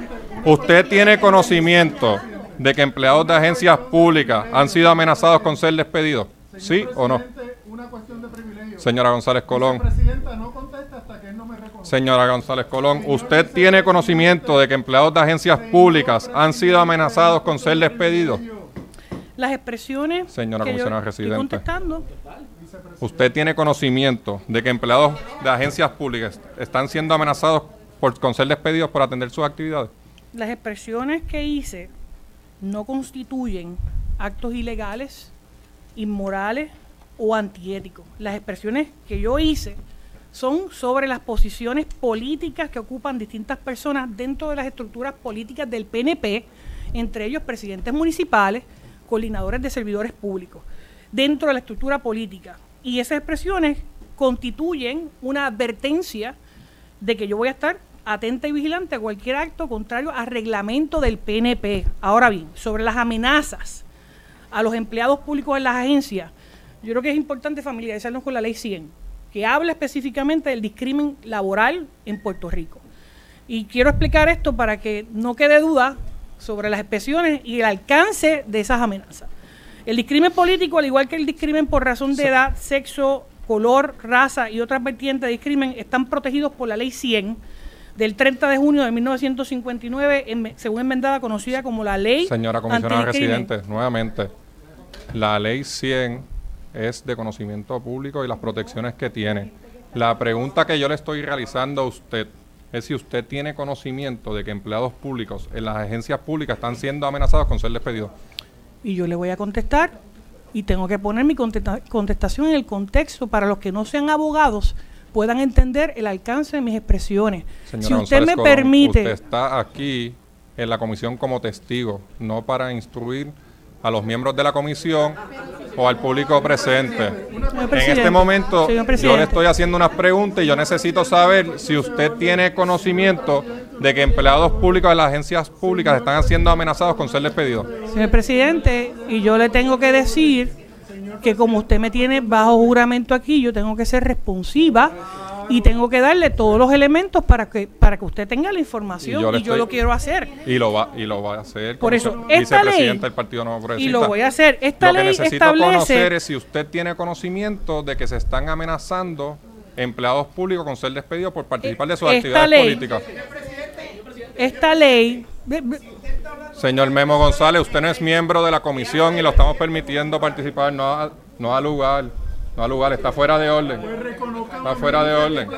¿Usted tiene conocimiento de que empleados de agencias públicas han sido amenazados con ser despedidos? ¿Sí o no? Señora González Colón. Señora González Colón, ¿usted tiene conocimiento de que empleados de agencias públicas han sido amenazados con ser despedidos? Las expresiones Señora que yo comisionada estoy residente. contestando, ¿Usted tiene conocimiento de que empleados de agencias públicas están siendo amenazados por, con ser despedidos por atender sus actividades? las expresiones que hice no constituyen actos ilegales, inmorales o antiéticos. Las expresiones que yo hice son sobre las posiciones políticas que ocupan distintas personas dentro de las estructuras políticas del PNP, entre ellos presidentes municipales, coordinadores de servidores públicos, dentro de la estructura política. Y esas expresiones constituyen una advertencia de que yo voy a estar atenta y vigilante a cualquier acto contrario al reglamento del PNP. Ahora bien, sobre las amenazas a los empleados públicos en las agencias, yo creo que es importante familiarizarnos con la ley 100, que habla específicamente del discrimen laboral en Puerto Rico. Y quiero explicar esto para que no quede duda sobre las expresiones y el alcance de esas amenazas. El discrimen político, al igual que el discrimen por razón de edad, sexo, color, raza y otras vertientes de discrimen, están protegidos por la ley 100 del 30 de junio de 1959, en- según enmendada conocida como la ley Señora comisionada residente, nuevamente, la ley 100 es de conocimiento público y las protecciones que tiene. La pregunta que yo le estoy realizando a usted es si usted tiene conocimiento de que empleados públicos en las agencias públicas están siendo amenazados con ser despedidos. Y yo le voy a contestar y tengo que poner mi contesta- contestación en el contexto para los que no sean abogados puedan entender el alcance de mis expresiones. Señora si usted González me Colón, permite, Usted está aquí en la comisión como testigo, no para instruir a los miembros de la comisión o al público presente. En este momento yo le estoy haciendo unas preguntas y yo necesito saber si usted tiene conocimiento de que empleados públicos de las agencias públicas están siendo amenazados con ser despedidos. señor presidente, y yo le tengo que decir que como usted me tiene bajo juramento aquí, yo tengo que ser responsiva y tengo que darle todos los elementos para que para que usted tenga la información y yo, estoy- lo quiero hacer. Y lo va, y lo va a hacer Por eso, esta ley- del Partido Nuevo Progresista. y lo voy a hacer. Esta lo que ley necesito establece- conocer es si usted tiene conocimiento de que se están amenazando empleados públicos con ser despedidos por participar de sus Esta actividades ley- políticas. Esta ley, Señor Memo González, usted no es miembro de la comisión y lo estamos permitiendo participar. No, ha- no da lugar. No da lugar. Está fuera de orden. Está fuera de orden.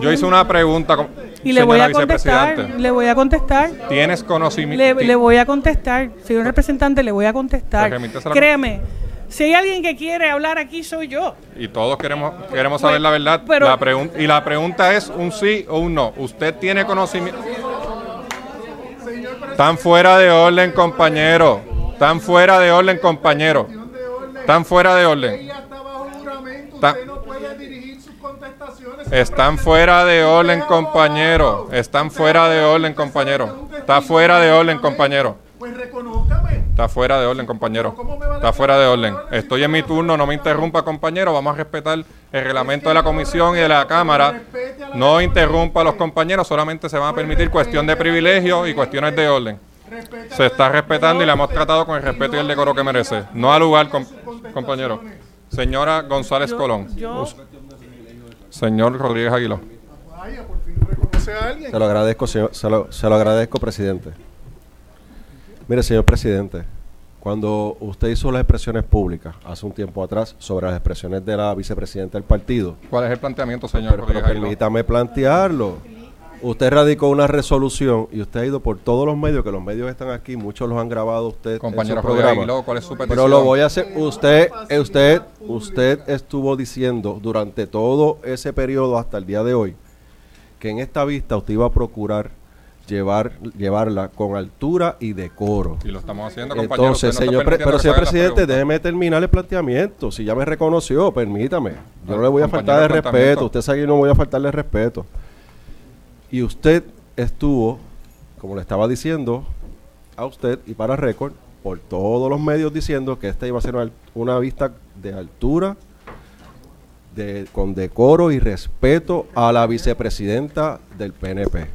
Yo hice una pregunta. con- Y le voy a contestar, vicepresidente. le voy a contestar. ¿Tienes conocimiento? le voy a contestar, señor representante, le voy a contestar. Pues Créeme, si hay alguien que quiere hablar aquí soy yo. Y todos queremos queremos saber la verdad. pero- La y la pregunta es un sí o un no. ¿Usted tiene conocimiento? Están fuera de orden, compañero. Están fuera de orden, compañero. Están fuera de orden. Está- Están fuera de orden, compañero. Están fuera de orden, compañero. Está fuera de orden, compañero. Está fuera de orden, compañero. Está fuera de orden. Estoy en mi turno, no me interrumpa, compañero. Vamos a respetar el reglamento de la comisión y de la Cámara. No interrumpa a los compañeros, solamente se van a permitir cuestión de privilegio y cuestiones de orden. Se está respetando y la hemos tratado con el respeto y el decoro que merece. No al lugar, com- compañero. Señora González Colón. Señor Rodríguez Aguiló. Se lo agradezco, señor, se lo, se lo agradezco, presidente. Mire, señor presidente, cuando usted hizo las expresiones públicas hace un tiempo atrás sobre las expresiones de la vicepresidenta del partido, ¿Cuál es el planteamiento, señor pero, pero Rodríguez Aguiló? permítame plantearlo. Usted radicó una resolución y usted ha ido por todos los medios, que los medios están aquí, muchos los han grabado usted Compañero en su programa. Aguiló, ¿cuál es su Pero petición? lo voy a hacer. Usted, usted, usted estuvo diciendo durante todo ese periodo hasta el día de hoy que en esta vista usted iba a procurar llevar, llevarla con altura y decoro. Y lo estamos haciendo, compañero. Entonces, no señor, pre- pero señor presidente, déjeme terminar el planteamiento. Si ya me reconoció, permítame. Yo no le voy a faltar de respeto. Usted sabe que no voy a faltarle respeto. Y usted estuvo, como le estaba diciendo a usted y para récord, por todos los medios diciendo que esta iba a ser una, vista de altura, con decoro y respeto a la vicepresidenta del PNP.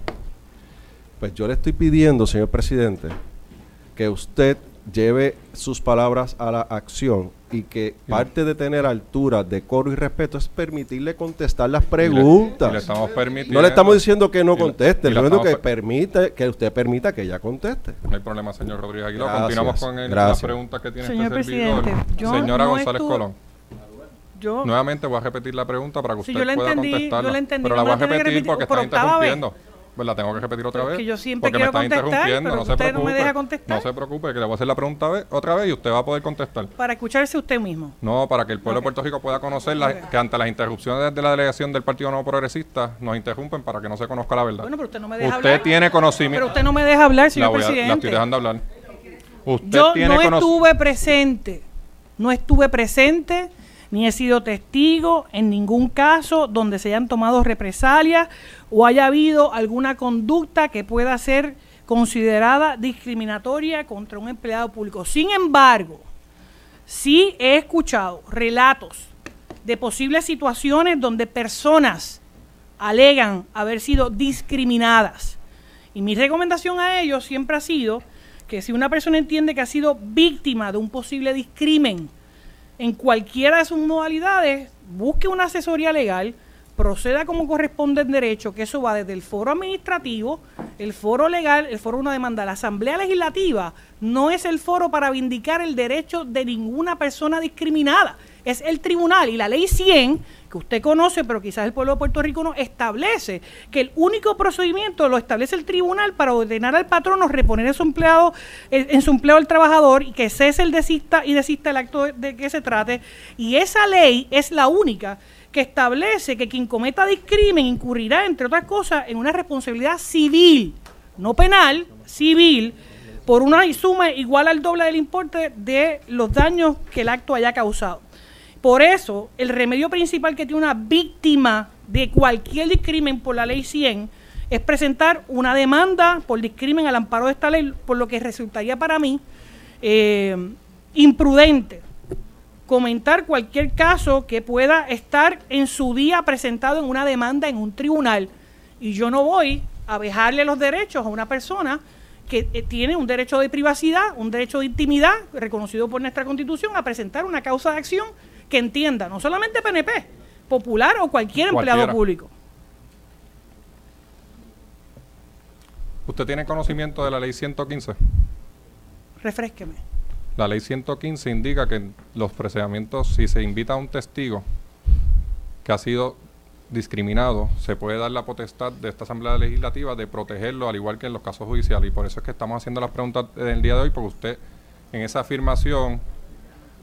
Pues yo le estoy pidiendo, señor presidente, que usted lleve sus palabras a la acción y que parte de tener altura, decoro y respeto es permitirle contestar las Y le- preguntas. y le estamos permitiendo- no le estamos diciendo que no y le- conteste, y le le estamos que permite que usted permita que ella conteste. No hay problema, señor Rodríguez Aguiló. Gracias, Continuamos con el- las preguntas que tiene Señor este servidor. presidente, yo Señora no González Colón. Yo, Nuevamente voy a repetir la pregunta para que usted yo la pueda entendí, contestarla. yo la entendí, Pero la voy a repetir repetir porque por está octava vez. Pues la tengo que repetir otra vez. es que yo siempre porque quiero me está interrumpiendo, no se usted no me preocupe. deja contestar. No se preocupe, que le voy a hacer la pregunta otra vez y usted va a poder contestar. para escucharse usted mismo. No, para que el pueblo de Puerto Rico pueda conocer la- que ante las interrupciones de la delegación del Partido Nuevo Progresista nos interrumpen para que no se conozca la verdad. Bueno, pero usted no me deja Usted hablar. tiene conocimiento. Pero usted no me deja hablar, la, señor voy a- la presidente. estoy dejando hablar. Usted Yo tiene no estuve presente, no estuve presente, ni he sido testigo en ningún caso donde se hayan tomado represalias o haya habido alguna conducta que pueda ser considerada discriminatoria contra un empleado público. Sin embargo, sí he escuchado relatos de posibles situaciones donde personas alegan haber sido discriminadas. Y mi recomendación a ellos siempre ha sido que si una persona entiende que ha sido víctima de un posible discrimen en cualquiera de sus modalidades, busque una asesoría legal, proceda como corresponde en derecho, que eso va desde el foro administrativo, el foro legal, el foro de una demanda. La Asamblea Legislativa no es el foro para vindicar el derecho de ninguna persona discriminada, es el tribunal y la ley 100, que usted conoce, pero quizás el pueblo de Puerto Rico no, establece que el único procedimiento lo establece el tribunal para ordenar al patrono reponer en su empleado, en en su empleo al trabajador y que cese el desista y desista el acto de que se trate. Y esa ley es la única que establece que quien cometa discrimen incurrirá, entre otras cosas, en una responsabilidad civil, no penal, civil, por una suma igual al doble del importe de los daños que el acto haya causado. Por eso, el remedio principal que tiene una víctima de cualquier discrimen por la ley 100 es presentar una demanda por discrimen al amparo de esta ley, por lo que resultaría para mí eh, imprudente comentar cualquier caso que pueda estar en su día presentado en una demanda en un tribunal. Y yo no voy a dejarle los derechos a una persona que eh, tiene un derecho de privacidad, un derecho de intimidad reconocido por nuestra constitución a presentar una causa de acción que entienda no solamente PNP, popular o cualquier empleado Cualquiera. público. ¿Usted tiene conocimiento de la ley 115? Refresqueme. La ley 115 indica que los procedimientos, si se invita a un testigo que ha sido discriminado, se puede dar la potestad de esta Asamblea Legislativa de protegerlo, al igual que en los casos judiciales. Y por eso es que estamos haciendo las preguntas del día de hoy, porque usted en esa afirmación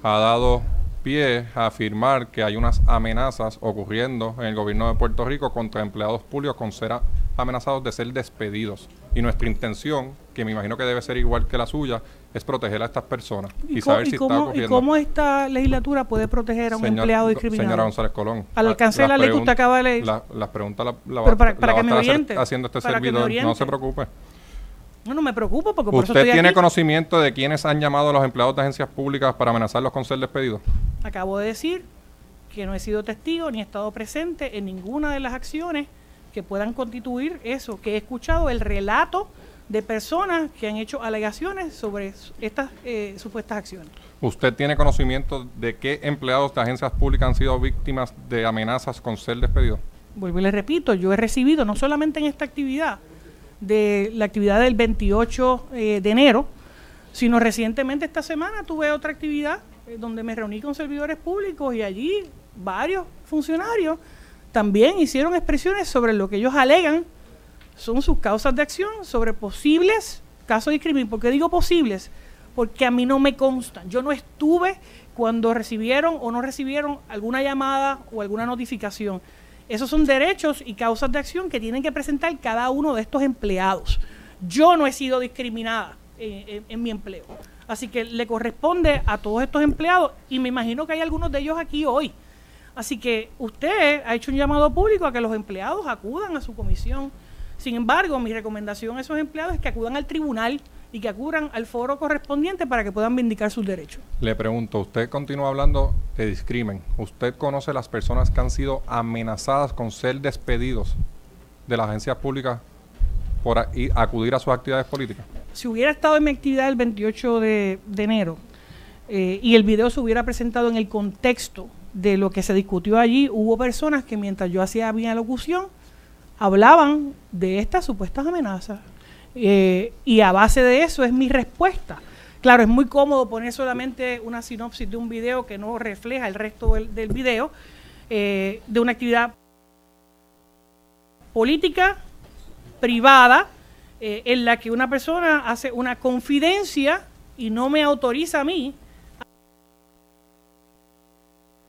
ha dado pie a afirmar que hay unas amenazas ocurriendo en el gobierno de Puerto Rico contra empleados públicos con ser amenazados de ser despedidos. Y nuestra intención, que me imagino que debe ser igual que la suya, es proteger a estas personas y, saber y si cómo, está ¿Y ocurriendo. cómo esta legislatura puede proteger a un Señor- empleado discriminado? Señora González Colón. Al alcance de la ley que usted acaba de leer. la- las preguntas la, la va, Pero para- para la va que a me oriente, haciendo este servidor. No se preocupe. No, no me preocupo porque por eso ¿Usted estoy tiene aquí. conocimiento de quiénes han llamado a los empleados de agencias públicas para amenazarlos con ser despedidos? Acabo de decir que no he sido testigo ni he estado presente en ninguna de las acciones que puedan constituir eso, que he escuchado el relato de personas que han hecho alegaciones sobre estas eh, supuestas acciones. ¿Usted tiene conocimiento de qué empleados de agencias públicas han sido víctimas de amenazas con ser despedidos? Vuelvo y le repito, yo he recibido, no solamente en esta actividad, de la actividad del 28 eh, de enero, sino recientemente esta semana tuve otra actividad donde me reuní con servidores públicos y allí varios funcionarios también hicieron expresiones sobre lo que ellos alegan son sus causas de acción sobre posibles casos de discriminación. ¿Por qué digo posibles? Porque a mí no me consta. Yo no estuve cuando recibieron o no recibieron alguna llamada o alguna notificación. Esos son derechos y causas de acción que tienen que presentar cada uno de estos empleados. Yo no he sido discriminada en- en mi empleo. Así que le corresponde a todos estos empleados y me imagino que hay algunos de ellos aquí hoy. Así que usted ha hecho un llamado público a que los empleados acudan a su comisión. Sin embargo, mi recomendación a esos empleados es que acudan al tribunal y que acudan al foro correspondiente para que puedan vindicar sus derechos. Le pregunto, usted continúa hablando de discrimen. ¿Usted conoce las personas que han sido amenazadas con ser despedidos de las agencias públicas por acudir a sus actividades políticas? Si hubiera estado en mi actividad el 28 de, enero eh, y el video se hubiera presentado en el contexto de lo que se discutió allí, hubo personas que mientras yo hacía mi alocución hablaban de estas supuestas amenazas. Eh, y a base de eso es mi respuesta. Claro, es muy cómodo poner solamente una sinopsis de un video que no refleja el resto del, del video, eh, de una actividad política, privada, eh, en la que una persona hace una confidencia y no me autoriza a mí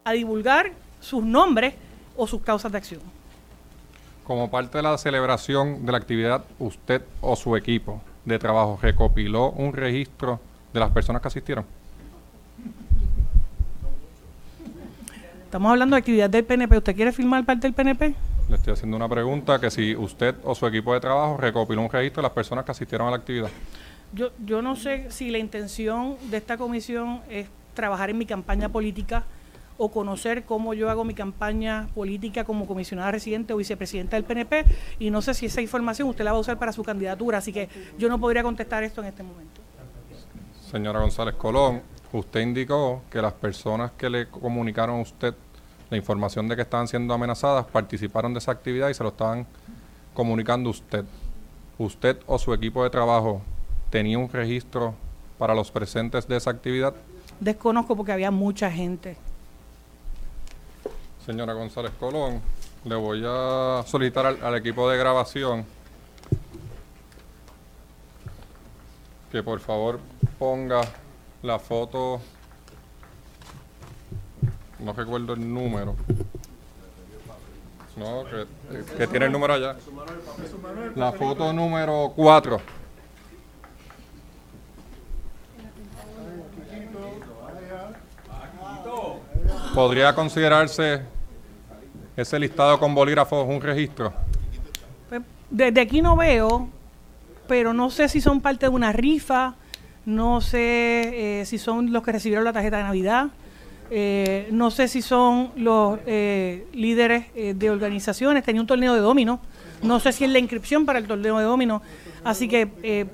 a divulgar sus nombres o sus causas de acción. Como parte de la celebración de la actividad, usted o su equipo de trabajo recopiló un registro de las personas que asistieron. Estamos hablando de actividad del PNP. ¿Usted quiere firmar parte del PNP? Le estoy haciendo una pregunta que si usted o su equipo de trabajo recopiló un registro de las personas que asistieron a la actividad. Yo, yo no sé si la intención de esta comisión es trabajar en mi campaña política o conocer cómo yo hago mi campaña política como comisionada residente o vicepresidenta del PNP y no sé si esa información usted la va a usar para su candidatura, así que yo no podría contestar esto en este momento. Señora González Colón, usted indicó que las personas que le comunicaron a usted la información de que estaban siendo amenazadas participaron de esa actividad y se lo estaban comunicando usted. ¿Usted o su equipo de trabajo tenía un registro para los presentes de esa actividad? Desconozco porque había mucha gente. Señora González Colón, le voy a solicitar al, al equipo de grabación que por favor ponga la foto, no recuerdo el número, no, que, que tiene el número allá, la foto número 4. ¿Podría considerarse ese listado con bolígrafos un registro? Pues, desde aquí no veo, pero no sé si son parte de una rifa, no sé eh, si son los que recibieron la tarjeta de Navidad, eh, no sé si son los eh, líderes eh, de organizaciones, tenía un torneo de domino, no sé si es la inscripción para el torneo de domino, así que, eh,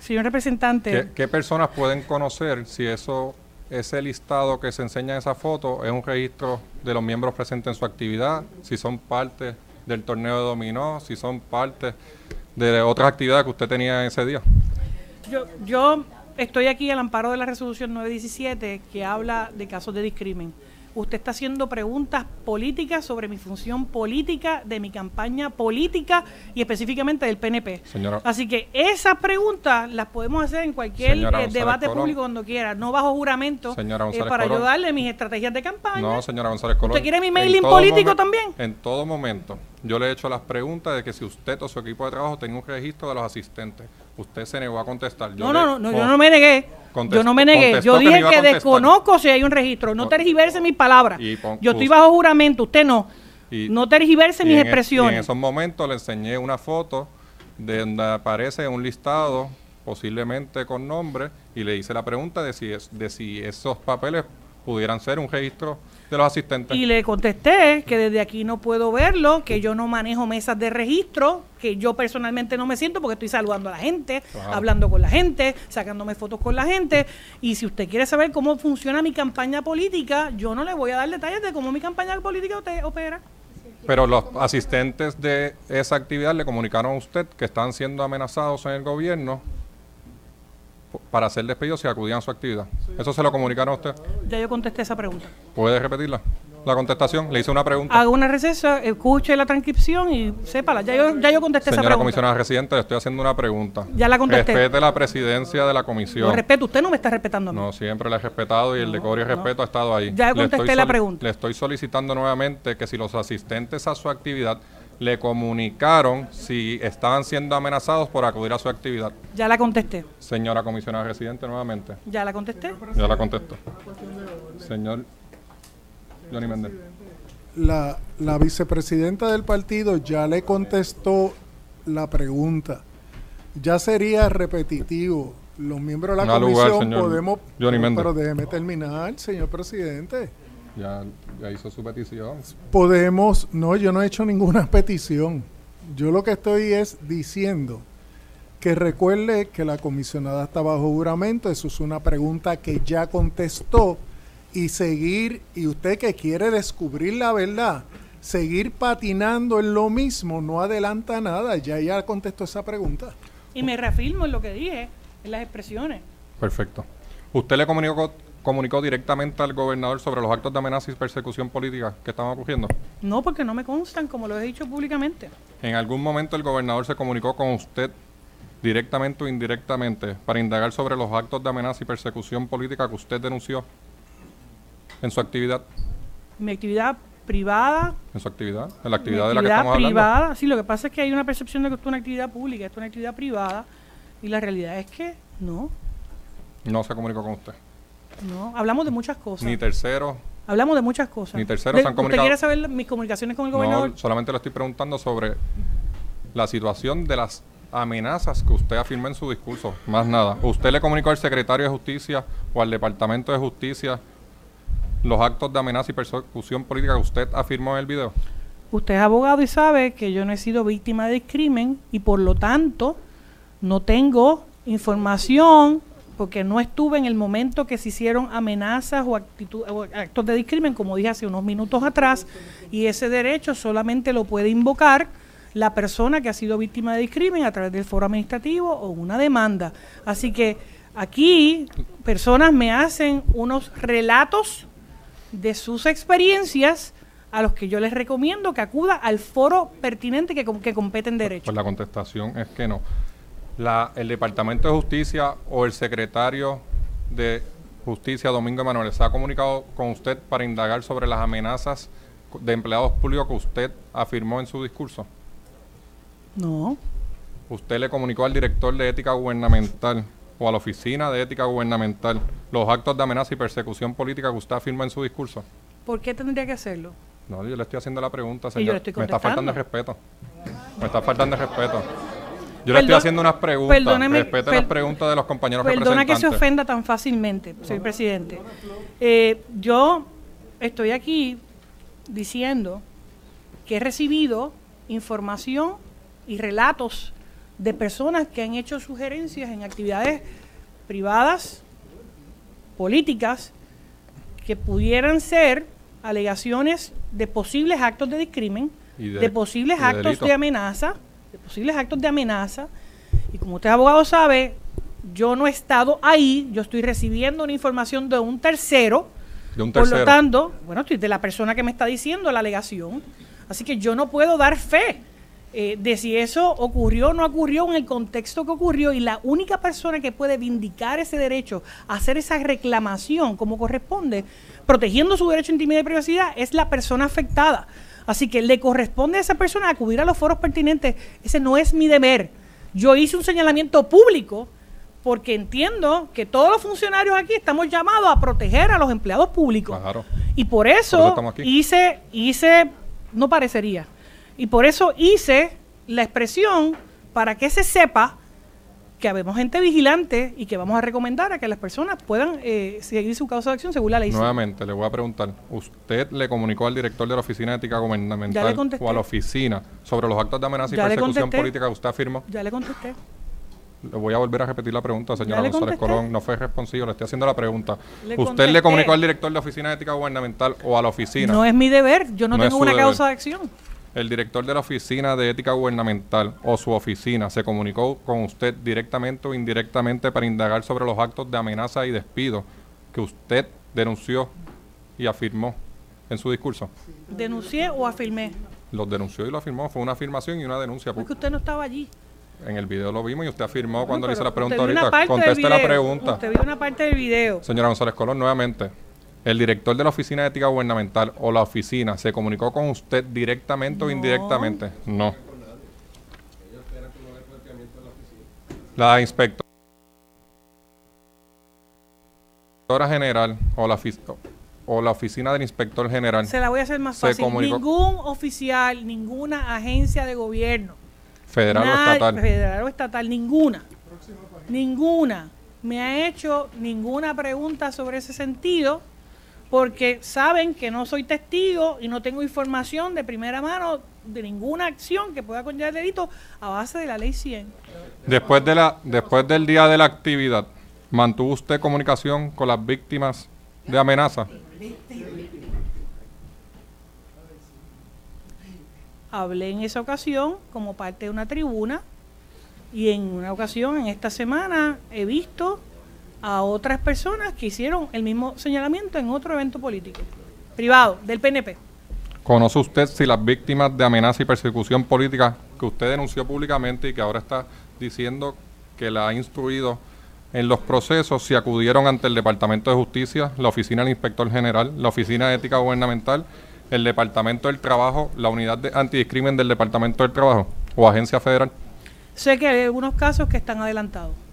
señor representante, ¿Qué, qué personas pueden conocer si eso, ese listado que se enseña en esa foto es un registro de los miembros presentes en su actividad, si son parte del torneo de dominó, si son parte de otras actividades que usted tenía ese día. Yo, yo estoy aquí al amparo de la resolución 917 que habla de casos de discrimen. Usted está haciendo preguntas políticas sobre mi función política, de mi campaña política y específicamente del PNP. Señora- Así que esas preguntas las podemos hacer en cualquier eh, debate Colón. público cuando quiera, no bajo juramento, Señora eh, para Colón. ayudarle mis estrategias de campaña. No, señora González Colón. ¿Usted quiere mi mailing político también? En todo momento. Yo le he hecho las preguntas de que si usted o su equipo de trabajo tenía un registro de los asistentes. Usted se negó a contestar. Yo No, no, no, yo no me negué. contestó- yo no me negué. Yo dije que desconozco si hay un registro. No tergiverse mis palabras. Yo estoy bajo juramento, usted no. y- no tergiverse mis en e- expresiones. en esos momentos le enseñé una foto de donde aparece un listado, posiblemente con nombre, y le hice la pregunta de si, es, de si esos papeles pudieran ser un registro de los asistentes. Y le contesté que desde aquí no puedo verlo, que yo no manejo mesas de registro, que yo personalmente no me siento porque estoy saludando a la gente, hablando con la gente, sacándome fotos con la gente. Y si usted quiere saber cómo funciona mi campaña política, yo no le voy a dar detalles de cómo mi campaña política opera. Pero los asistentes de esa actividad le comunicaron a usted que están siendo amenazados en el gobierno para ser despedidos si acudían a su actividad. ¿Eso se lo comunicaron a usted? Ya yo contesté esa pregunta. ¿Puede repetirla? La contestación. Le hice una pregunta. Hago una recesa, escuche la transcripción y sépala. Ya yo, ya yo contesté esa Señora pregunta. comisionada residente, le estoy haciendo una pregunta. Ya la contesté. Respete la presidencia de la Lo comisión. respeto, usted no me está respetando a mí. No, siempre le he respetado y el decoro y respeto ha estado ahí. Ya contesté la pregunta. Le estoy solicitando nuevamente que si los asistentes a su actividad le comunicaron si estaban siendo amenazados por acudir a su actividad. Ya la contesté. Señora comisionada residente, nuevamente. Ya la contesté. Ya la contesto. Señor Johnny Méndez. La, la vicepresidenta del partido ya le contestó la pregunta. Ya sería repetitivo. Los miembros de la comisión señor podemos... Johnny Méndez. pero déjeme terminar, señor presidente. Ya, ya hizo su petición. Podemos... No, yo no he hecho ninguna petición. Yo lo que estoy es diciendo que recuerde que la comisionada está bajo juramento. Eso es una pregunta que ya contestó. Y seguir, y usted que quiere descubrir la verdad, seguir patinando en lo mismo no adelanta nada. Ya ella contestó esa pregunta. Y me reafirmo en lo que dije, en las expresiones. Perfecto. ¿Usted le comunicó, comunicó directamente al gobernador sobre los actos de amenaza y persecución política que estaban ocurriendo? No, porque no me constan, como lo he dicho públicamente. ¿En algún momento el gobernador se comunicó con usted directamente o indirectamente para indagar sobre los actos de amenaza y persecución política que usted denunció en su actividad? Mi actividad privada, ¿En su actividad? ¿En la actividad de la que estamos hablando? privada, sí, lo que pasa es que hay una percepción de que esto es una actividad pública, esto es una actividad privada, y la realidad es que no, No se comunicó con usted. No, hablamos de muchas cosas. Ni tercero. Hablamos de muchas cosas. Ni terceros De- se han ¿Usted quiere saber mis comunicaciones con el gobernador? No, solamente le estoy preguntando sobre la situación de las amenazas que usted afirmó en su discurso. Más nada. ¿Usted le comunicó al secretario de Justicia o al Departamento de Justicia los actos de amenaza y persecución política que usted afirmó en el video? Usted es abogado y sabe que yo no he sido víctima de crimen y por lo tanto no tengo información porque no estuve en el momento que se hicieron amenazas o, actitud- o actos de discrimen, como dije hace unos minutos atrás, y ese derecho solamente lo puede invocar la persona que ha sido víctima de discrimen a través del foro administrativo o una demanda. Así que aquí personas me hacen unos relatos de sus experiencias a los que yo les recomiendo que acuda al foro pertinente que, que compete en derecho. Pues la contestación es que no. La, el Departamento de Justicia o el secretario de Justicia, Domingo Emanuel, se ha comunicado con usted para indagar sobre las amenazas de empleados públicos que usted afirmó en su discurso. No, ¿Usted le comunicó al director de ética gubernamental o a la oficina de ética gubernamental los actos de amenaza y persecución política que usted afirma en su discurso? ¿por qué tendría que hacerlo? No, yo le estoy haciendo la pregunta, Y yo señor. le estoy Me está faltando el respeto. Me está faltando el respeto. Yo le estoy Perdón- haciendo unas preguntas. perdóneme, Respete per- las preguntas de los compañeros Perdona que se ofenda tan fácilmente, señor presidente. Eh, yo estoy aquí diciendo que he recibido información y relatos de personas que han hecho sugerencias en actividades privadas, políticas, que pudieran ser alegaciones de posibles actos de discrimen de, posibles de actos delito. de amenaza, de posibles actos de amenaza. Y como usted abogado sabe, yo no he estado ahí, yo estoy recibiendo una información de un tercero. De un Por lo tanto, bueno, estoy de la persona que me está diciendo la alegación. Así que yo no puedo dar fe eh, de si eso ocurrió o no ocurrió en el contexto que ocurrió. Y la única persona que puede vindicar ese derecho, hacer esa reclamación como corresponde, protegiendo su derecho a intimidad y privacidad, es la persona afectada. Así que le corresponde a esa persona acudir a los foros pertinentes. Ese no es mi deber. Yo hice un señalamiento público porque entiendo que todos los funcionarios aquí estamos llamados a proteger a los empleados públicos. Claro. Y por Por eso hice, hice, no parecería, y por eso hice la expresión para que se sepa que habemos gente vigilante y que vamos a recomendar a que las personas puedan eh, seguir su causa de acción según la ley. Nuevamente, le voy a preguntar, ¿usted le comunicó al director de la Oficina de Ética Gubernamental o a la oficina sobre los actos de amenaza y Ya persecución política que usted afirmó? Ya le contesté. Le voy a volver a repetir la pregunta, señora le González. Colón. No fue responsivo, le estoy haciendo la pregunta. Le ¿Usted contesté. le comunicó al director de la Oficina de Ética Gubernamental o a la oficina? No es mi deber, yo no, tengo una deber. causa de acción. ¿El director de la Oficina de Ética Gubernamental o su oficina se comunicó con usted directamente o indirectamente para indagar sobre los actos de amenaza y despido que usted denunció y afirmó en su discurso? Denuncié o afirmé. Los denunció y lo afirmó. Fue una afirmación y una denuncia. Porque usted no estaba allí. En el video lo vimos y usted afirmó cuando le hice la pregunta ahorita. Conteste la pregunta. Usted vio una parte del video. Señora González Colón, nuevamente, ¿el director de la Oficina de Ética Gubernamental o la oficina se comunicó con usted directamente o indirectamente? No. La inspectora general o la, o la oficina del inspector general Se la voy a hacer más fácil. Ningún oficial, ninguna agencia de gobierno, federal o estatal. federal o estatal, ninguna, ninguna me ha hecho ninguna pregunta sobre ese sentido porque saben que no soy testigo y no tengo información de primera mano de ninguna acción que pueda conllevar delito a base de la ley 100. Después, de la, después del día de la actividad, ¿mantuvo usted comunicación con las víctimas de amenaza? Hablé en esa ocasión como parte de una tribuna y en una ocasión en esta semana he visto a otras personas que hicieron el mismo señalamiento en otro evento político privado del PNP. ¿Conoce usted si las víctimas de amenaza y persecución política que usted denunció públicamente y que ahora está diciendo que la ha instruido en los procesos, si acudieron ante el Departamento de Justicia, la Oficina del Inspector General, la Oficina de Ética Gubernamental, el Departamento del Trabajo, la Unidad de Antidiscrimen del Departamento del Trabajo o Agencia Federal? Sé que hay algunos casos que están adelantados.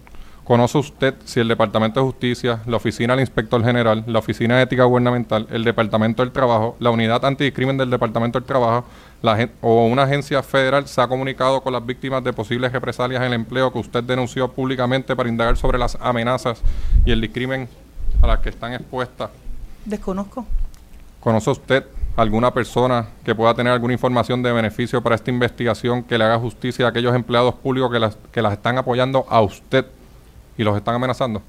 ¿Conoce usted si el Departamento de Justicia, la Oficina del Inspector General, la Oficina de Ética Gubernamental, el Departamento del Trabajo, la Unidad Antidiscrimen del Departamento del Trabajo la o una agencia federal se ha comunicado con las víctimas de posibles represalias en el empleo que usted denunció públicamente para indagar sobre las amenazas y el discrimen a las que están expuestas? Desconozco. ¿Conoce usted alguna persona que pueda tener alguna información de beneficio para esta investigación que le haga justicia a aquellos empleados públicos que las, que las están apoyando a usted y los están amenazando?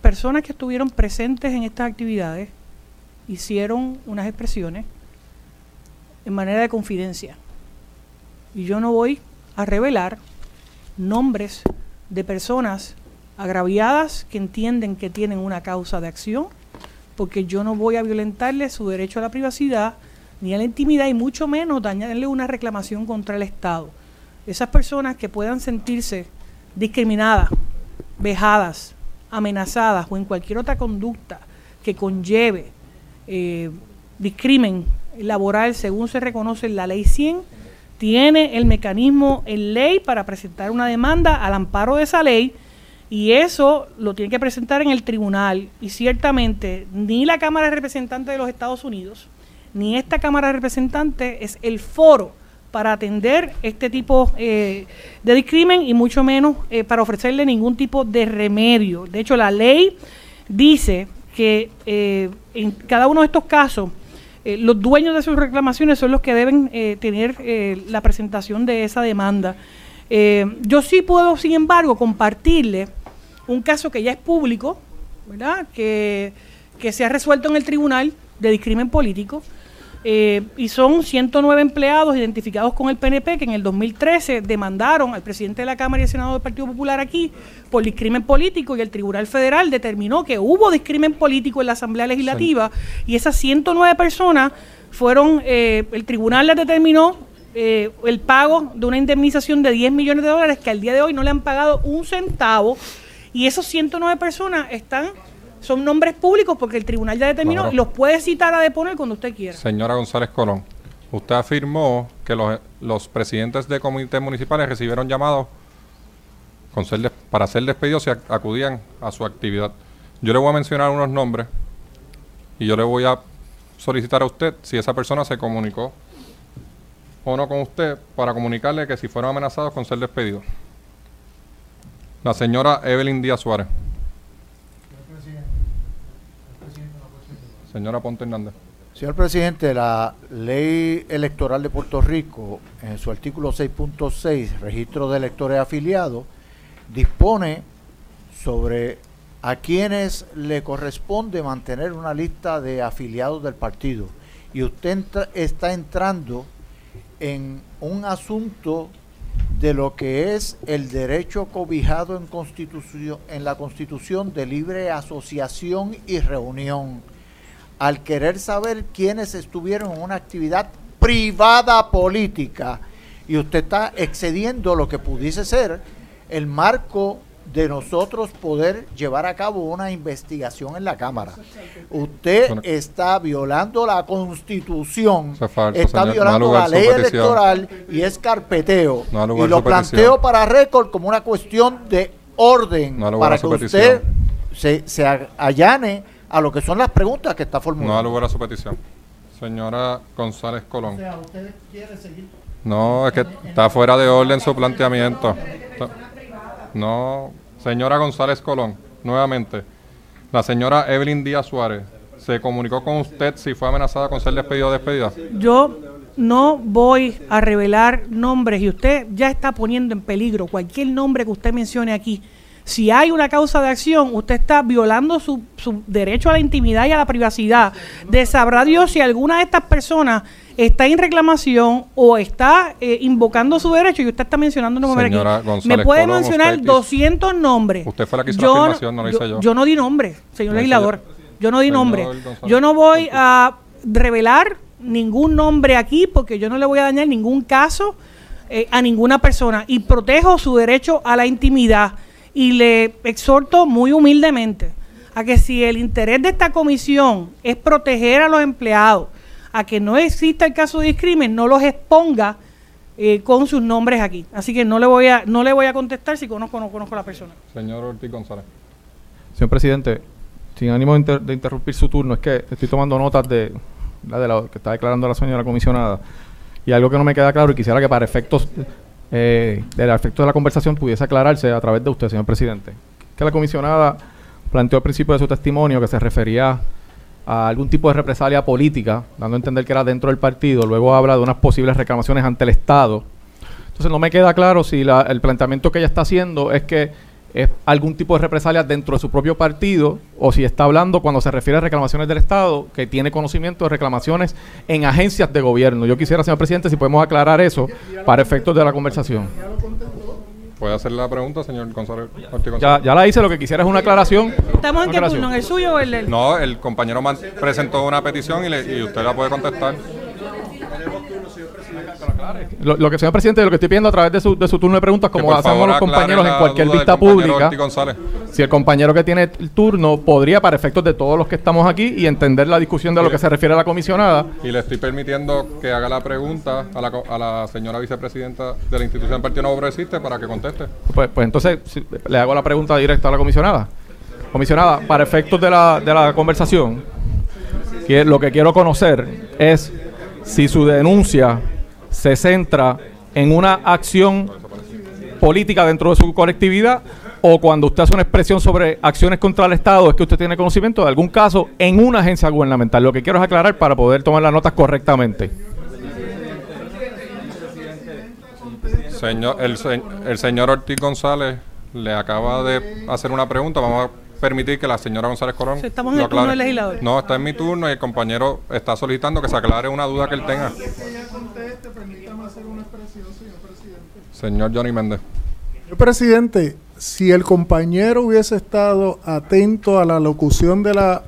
Personas que estuvieron presentes en estas actividades hicieron unas expresiones en manera de confidencia. Y yo no voy a revelar nombres de personas agraviadas que entienden que tienen una causa de acción, porque yo no voy a violentarle su derecho a la privacidad ni a la intimidad y mucho menos dañarle una reclamación contra el Estado. Esas personas que puedan sentirse discriminadas, vejadas, amenazadas o en cualquier otra conducta que conlleve eh, discrimen laboral según se reconoce en la ley 100, tiene el mecanismo en ley para presentar una demanda al amparo de esa ley y eso lo tiene que presentar en el tribunal y ciertamente ni la Cámara de Representantes de los Estados Unidos ni esta Cámara de Representantes es el foro para atender este tipo eh, de discrimen y mucho menos eh, para ofrecerle ningún tipo de remedio. De hecho, la ley dice que eh, en cada uno de estos casos los dueños de sus reclamaciones son los que deben tener la presentación de esa demanda. Yo sí puedo, sin embargo, compartirle un caso que ya es público, ¿verdad? Que, que se ha resuelto en el tribunal de discrimen político. Eh, y son 109 empleados identificados con el PNP que en el 2013 demandaron al presidente de la Cámara y el Senado del Partido Popular aquí por discrimen político y el Tribunal Federal determinó que hubo discrimen político en la Asamblea Legislativa y esas 109 personas fueron, eh, el tribunal les determinó eh, el pago de una indemnización de 10 millones de dólares que al día de hoy no le han pagado un centavo y esos 109 personas están son nombres públicos porque el tribunal ya determinó Claro. los puede citar a deponer cuando usted quiera. Señora González Colón, usted afirmó que los, los presidentes de comités municipales recibieron llamados con ser para ser despedidos si ac- acudían a su actividad. Yo le voy a mencionar unos nombres y yo le voy a solicitar a usted si esa persona se comunicó o no con usted para comunicarle que si fueron amenazados con ser despedidos. La señora Evelyn Díaz Suárez. Señora Ponte Hernández. Señor presidente, la ley electoral de Puerto Rico, en su artículo 6.6, registro de electores afiliados, dispone sobre a quienes le corresponde mantener una lista de afiliados del partido. Y usted está entrando en un asunto de lo que es el derecho cobijado en, constitución, en la Constitución de libre asociación y reunión al querer saber quiénes estuvieron en una actividad privada política y usted está excediendo lo que pudiese ser el marco de nosotros poder llevar a cabo una investigación en la Cámara. Usted está violando la Constitución, Eso es falso, está señor. Violando la ley electoral y es carpeteo. No y lo planteo para récord como una cuestión de orden No para que usted se, allane a lo que son las preguntas que está formulando. No da lugar a su petición. Señora González Colón. usted quiere seguir. No, es que está fuera de orden su planteamiento. No, señora González Colón, nuevamente. La señora Evelyn Díaz Suárez se comunicó con usted si fue amenazada con ser despedida o despedida. Yo no voy a revelar nombres y usted ya está poniendo en peligro cualquier nombre que usted mencione aquí. Si hay una causa de acción, usted está violando su, su derecho a la intimidad y a la privacidad. De sabrá Dios si alguna de estas personas está en reclamación o está eh, invocando su derecho y usted está mencionando un nombre Señora aquí. González Me puede mencionar usted quiso- 200 nombres. Usted fue la que hizo Yo la no- afirmación, no lo hice yo. Yo no di nombre, señor legislador. Yo no di Señor nombre. González. Yo no voy a revelar ningún nombre aquí porque yo no le voy a dañar ningún caso eh, a ninguna persona y protejo su derecho a la intimidad y le exhorto muy humildemente a que si el interés de esta comisión es proteger a los empleados, a que no exista el caso de discrimen, no los exponga eh, con sus nombres aquí. Así que no le voy a no le voy a contestar si conozco o no conozco a la persona. Señor Ortiz González. Señor presidente, sin ánimo de, inter- de interrumpir su turno, es que estoy tomando notas de, la de lo que está declarando la señora comisionada y algo que no me queda claro y quisiera que para efectos eh, del efecto de la conversación pudiese aclararse a través de usted, señor presidente. Que la comisionada planteó al principio de su testimonio que se refería a algún tipo de represalia política, dando a entender que era dentro del partido, luego habla de unas posibles reclamaciones ante el Estado. Entonces no me queda claro si la- el planteamiento que ella está haciendo es que es algún tipo de represalia dentro de su propio partido o si está hablando cuando se refiere a reclamaciones del Estado que tiene conocimiento de reclamaciones en agencias de gobierno. Yo quisiera, señor presidente, si podemos aclarar eso para efectos de la conversación. ¿Puede hacer la pregunta, señor González Ya, ya la hice, lo que quisiera es una aclaración. ¿Estamos en qué turno? ¿En el suyo o el del...? No, el compañero presentó una petición y, le- y usted la puede contestar. Lo, lo que, señor presidente, lo que estoy pidiendo a través de su, de su turno de preguntas, como hacemos favor los compañeros en cualquier vista pública, si el compañero que tiene el turno podría, para efectos de todos los que estamos aquí, y entender la discusión de lo que se refiere a la comisionada, Y le estoy permitiendo que haga la pregunta a la, co- a la señora vicepresidenta de la institución del Partido Nuevo Progresista para que conteste. pues, pues entonces si- le hago la pregunta directa a la comisionada. Comisionada, para efectos de la, de la conversación, que lo que quiero conocer es si su denuncia se centra en una acción política dentro de su colectividad o cuando usted hace una expresión sobre acciones contra el Estado es que usted tiene conocimiento de algún caso en una agencia gubernamental. Lo que quiero es aclarar para poder tomar las notas correctamente. Señor, el, el señor Ortiz González le acaba de hacer una pregunta. Vamos a permitir que la señora González Colón Sí, estamos en lo el turno del legislador. No, está en mi turno y el compañero está solicitando que se aclare una duda que él tenga. Señor Johnny Méndez. Señor presidente, si el compañero hubiese estado atento a la locución de la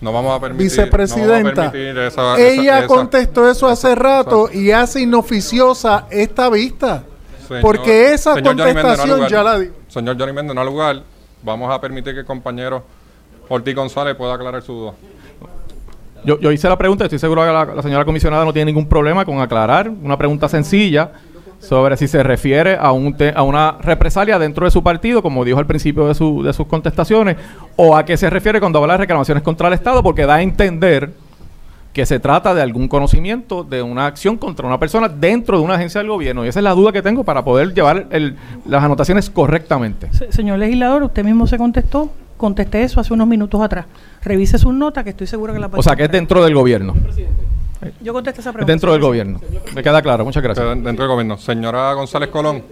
No vamos a permitir, vicepresidenta, no vamos a permitir esa- ella esa- contestó eso hace rato y hace inoficiosa esta vista. Señor- porque esa no contestación ya la di. Señor Johnny Méndez, no al lugar. Vamos a permitir que el compañero Ortiz González pueda aclarar su duda. Yo, hice la pregunta, estoy seguro que la, la señora comisionada no tiene ningún problema con aclarar una pregunta sencilla sobre si se refiere a, un te- a una represalia dentro de su partido, como dijo al principio de, su- de sus contestaciones, o a qué se refiere cuando habla de reclamaciones contra el Estado, porque da a entender que se trata de algún conocimiento de una acción contra una persona dentro de una agencia del gobierno. Y esa es la duda que tengo para poder llevar el- las anotaciones correctamente. Se- Señor legislador, usted mismo se contestó. Contesté eso hace unos minutos atrás. Revise sus notas que estoy seguro que la O sea, que es dentro del gobierno. Yo contesté esa Es pregunta. dentro del gobierno. Me queda claro, muchas gracias. Dentro del gobierno. Señora González Colón,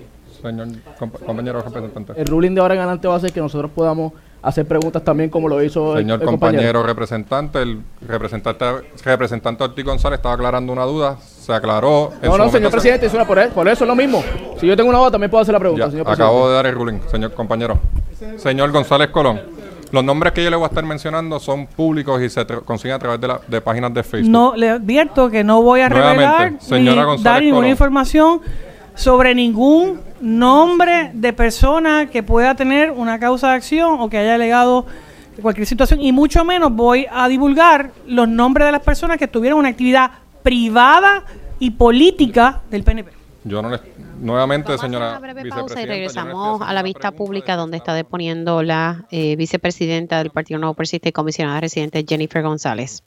señor compa- compañero representante. El ruling de ahora en adelante va a ser que nosotros podamos hacer preguntas también como lo hizo el- Señor el compañero representante, el representante, representante Ortiz González estaba aclarando una duda, se aclaró. No, no, señor se- presidente, eso era por, eso, por eso es lo mismo. Si yo tengo una duda, también puedo hacer la pregunta, Ya, señor presidente. acabo de dar el ruling, señor compañero. Señor González Colón, los nombres que yo le voy a estar mencionando son públicos y se consiguen a través de, la, de páginas de Facebook. No, le advierto que no voy a Nuevamente, revelar señora ni dar ninguna Colón. información sobre ningún nombre de persona que pueda tener una causa de acción o que haya alegado cualquier situación y mucho menos voy a divulgar los nombres de las personas que tuvieron una actividad privada y política del PNP. Yo no les, nuevamente, señora breve pausa y no regresamos a la vista pública donde está deponiendo la eh, vicepresidenta del Partido Nuevo Progresista y comisionada residente Jennifer González.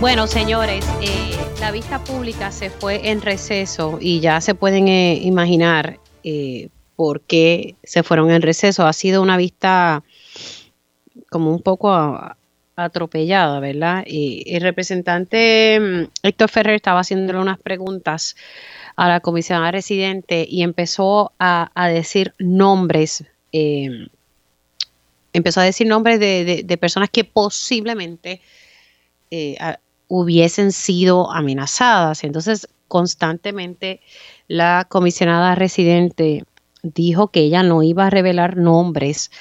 Bueno, señores, eh, la vista pública se fue en receso y ya se pueden eh, imaginar eh, por qué se fueron en receso. Ha sido una vista como un poco atropellada, ¿verdad? Y el representante mm, Héctor Ferrer estaba haciéndole unas preguntas a la comisionada residente y empezó a, decir nombres, empezó a decir nombres de, personas que posiblemente hubiesen sido amenazadas. Entonces, constantemente la comisionada residente dijo que ella no iba a revelar nombres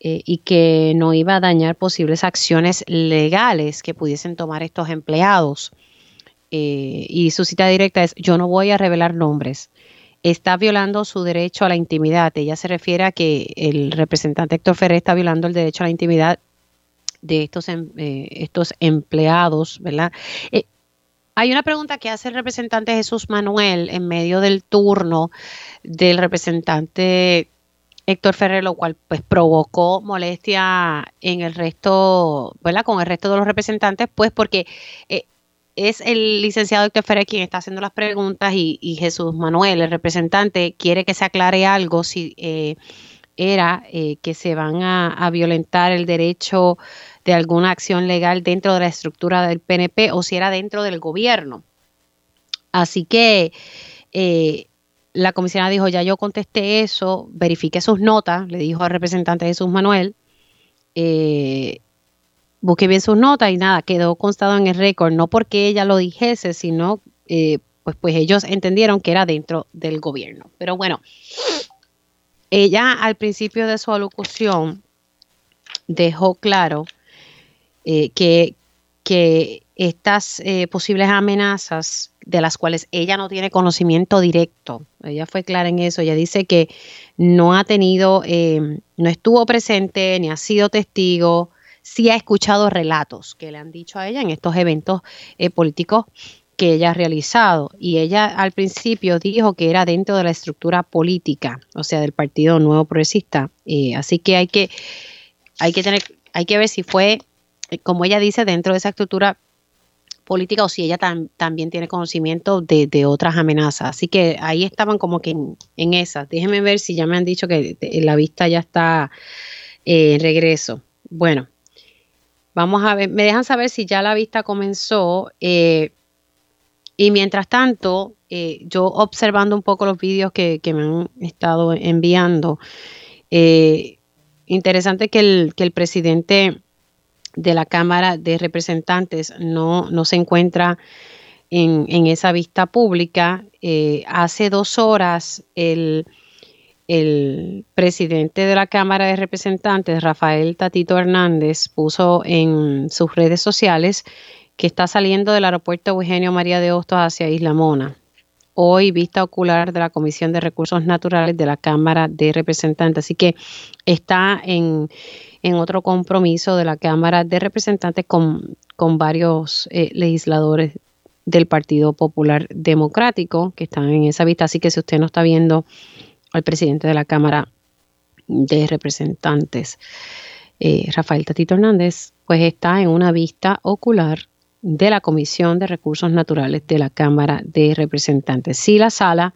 eh, y que no iba a dañar posibles acciones legales que pudiesen tomar estos empleados. Eh, y su cita directa es, yo no voy a revelar nombres. Está violando su derecho a la intimidad. Ella se refiere a que el representante Héctor Ferrer está violando el derecho a la intimidad de estos, em- eh, estos empleados, ¿verdad? Eh, hay una pregunta que hace el representante Jesús Manuel en medio del turno del representante Héctor Ferrer, lo cual pues provocó molestia en el resto, ¿verdad? Con el resto de los representantes, pues porque eh, es el licenciado Héctor Ferrer quien está haciendo las preguntas y, Jesús Manuel, el representante, quiere que se aclare algo si eh, era eh, que se van a violentar el derecho de alguna acción legal dentro de la estructura del PNP o si era dentro del gobierno. Así que eh, la comisionada dijo, ya yo contesté eso, verifiqué sus notas, le dijo al representante Jesús Manuel, eh, busqué bien sus notas y nada, quedó constado en el récord, no porque ella lo dijese, sino eh, pues, pues ellos entendieron que era dentro del gobierno. Pero bueno, ella al principio de su alocución dejó claro eh, que, estas eh, posibles amenazas de las cuales ella no tiene conocimiento directo, ella fue clara en eso, ella dice que no ha tenido, eh, no estuvo presente ni ha sido testigo, sí ha escuchado relatos que le han dicho a ella en estos eventos eh, políticos que ella ha realizado. Y ella al principio dijo que era dentro de la estructura política, o sea, del Partido Nuevo Progresista. Eh, así que hay que, hay que tener, hay que ver si fue, como ella dice, dentro de esa estructura política o si ella tam- también tiene conocimiento de, otras amenazas. Así que ahí estaban como que en, en esas. Déjenme ver si ya me han dicho que la vista ya está eh, en regreso. Bueno, vamos a ver, me dejan saber si ya la vista comenzó. eh, y mientras tanto, eh, yo observando un poco los vídeos que, que me han estado enviando, eh, interesante que el, que el presidente de la Cámara de Representantes no, no se encuentra en, en esa vista pública. Eh, hace dos horas el, el presidente de la Cámara de Representantes, Rafael Tatito Hernández, puso en sus redes sociales que está saliendo del aeropuerto Eugenio María de Hostos hacia Isla Mona. Hoy vista ocular de la Comisión de Recursos Naturales de la Cámara de Representantes. Así que está en, en otro compromiso de la Cámara de Representantes con, con varios eh, legisladores del Partido Popular Democrático que están en esa vista. Así que si usted no está viendo al presidente de la Cámara de Representantes, eh, Rafael Tatito Hernández, pues está en una vista ocular de la Comisión de Recursos Naturales de la Cámara de Representantes. Si la sala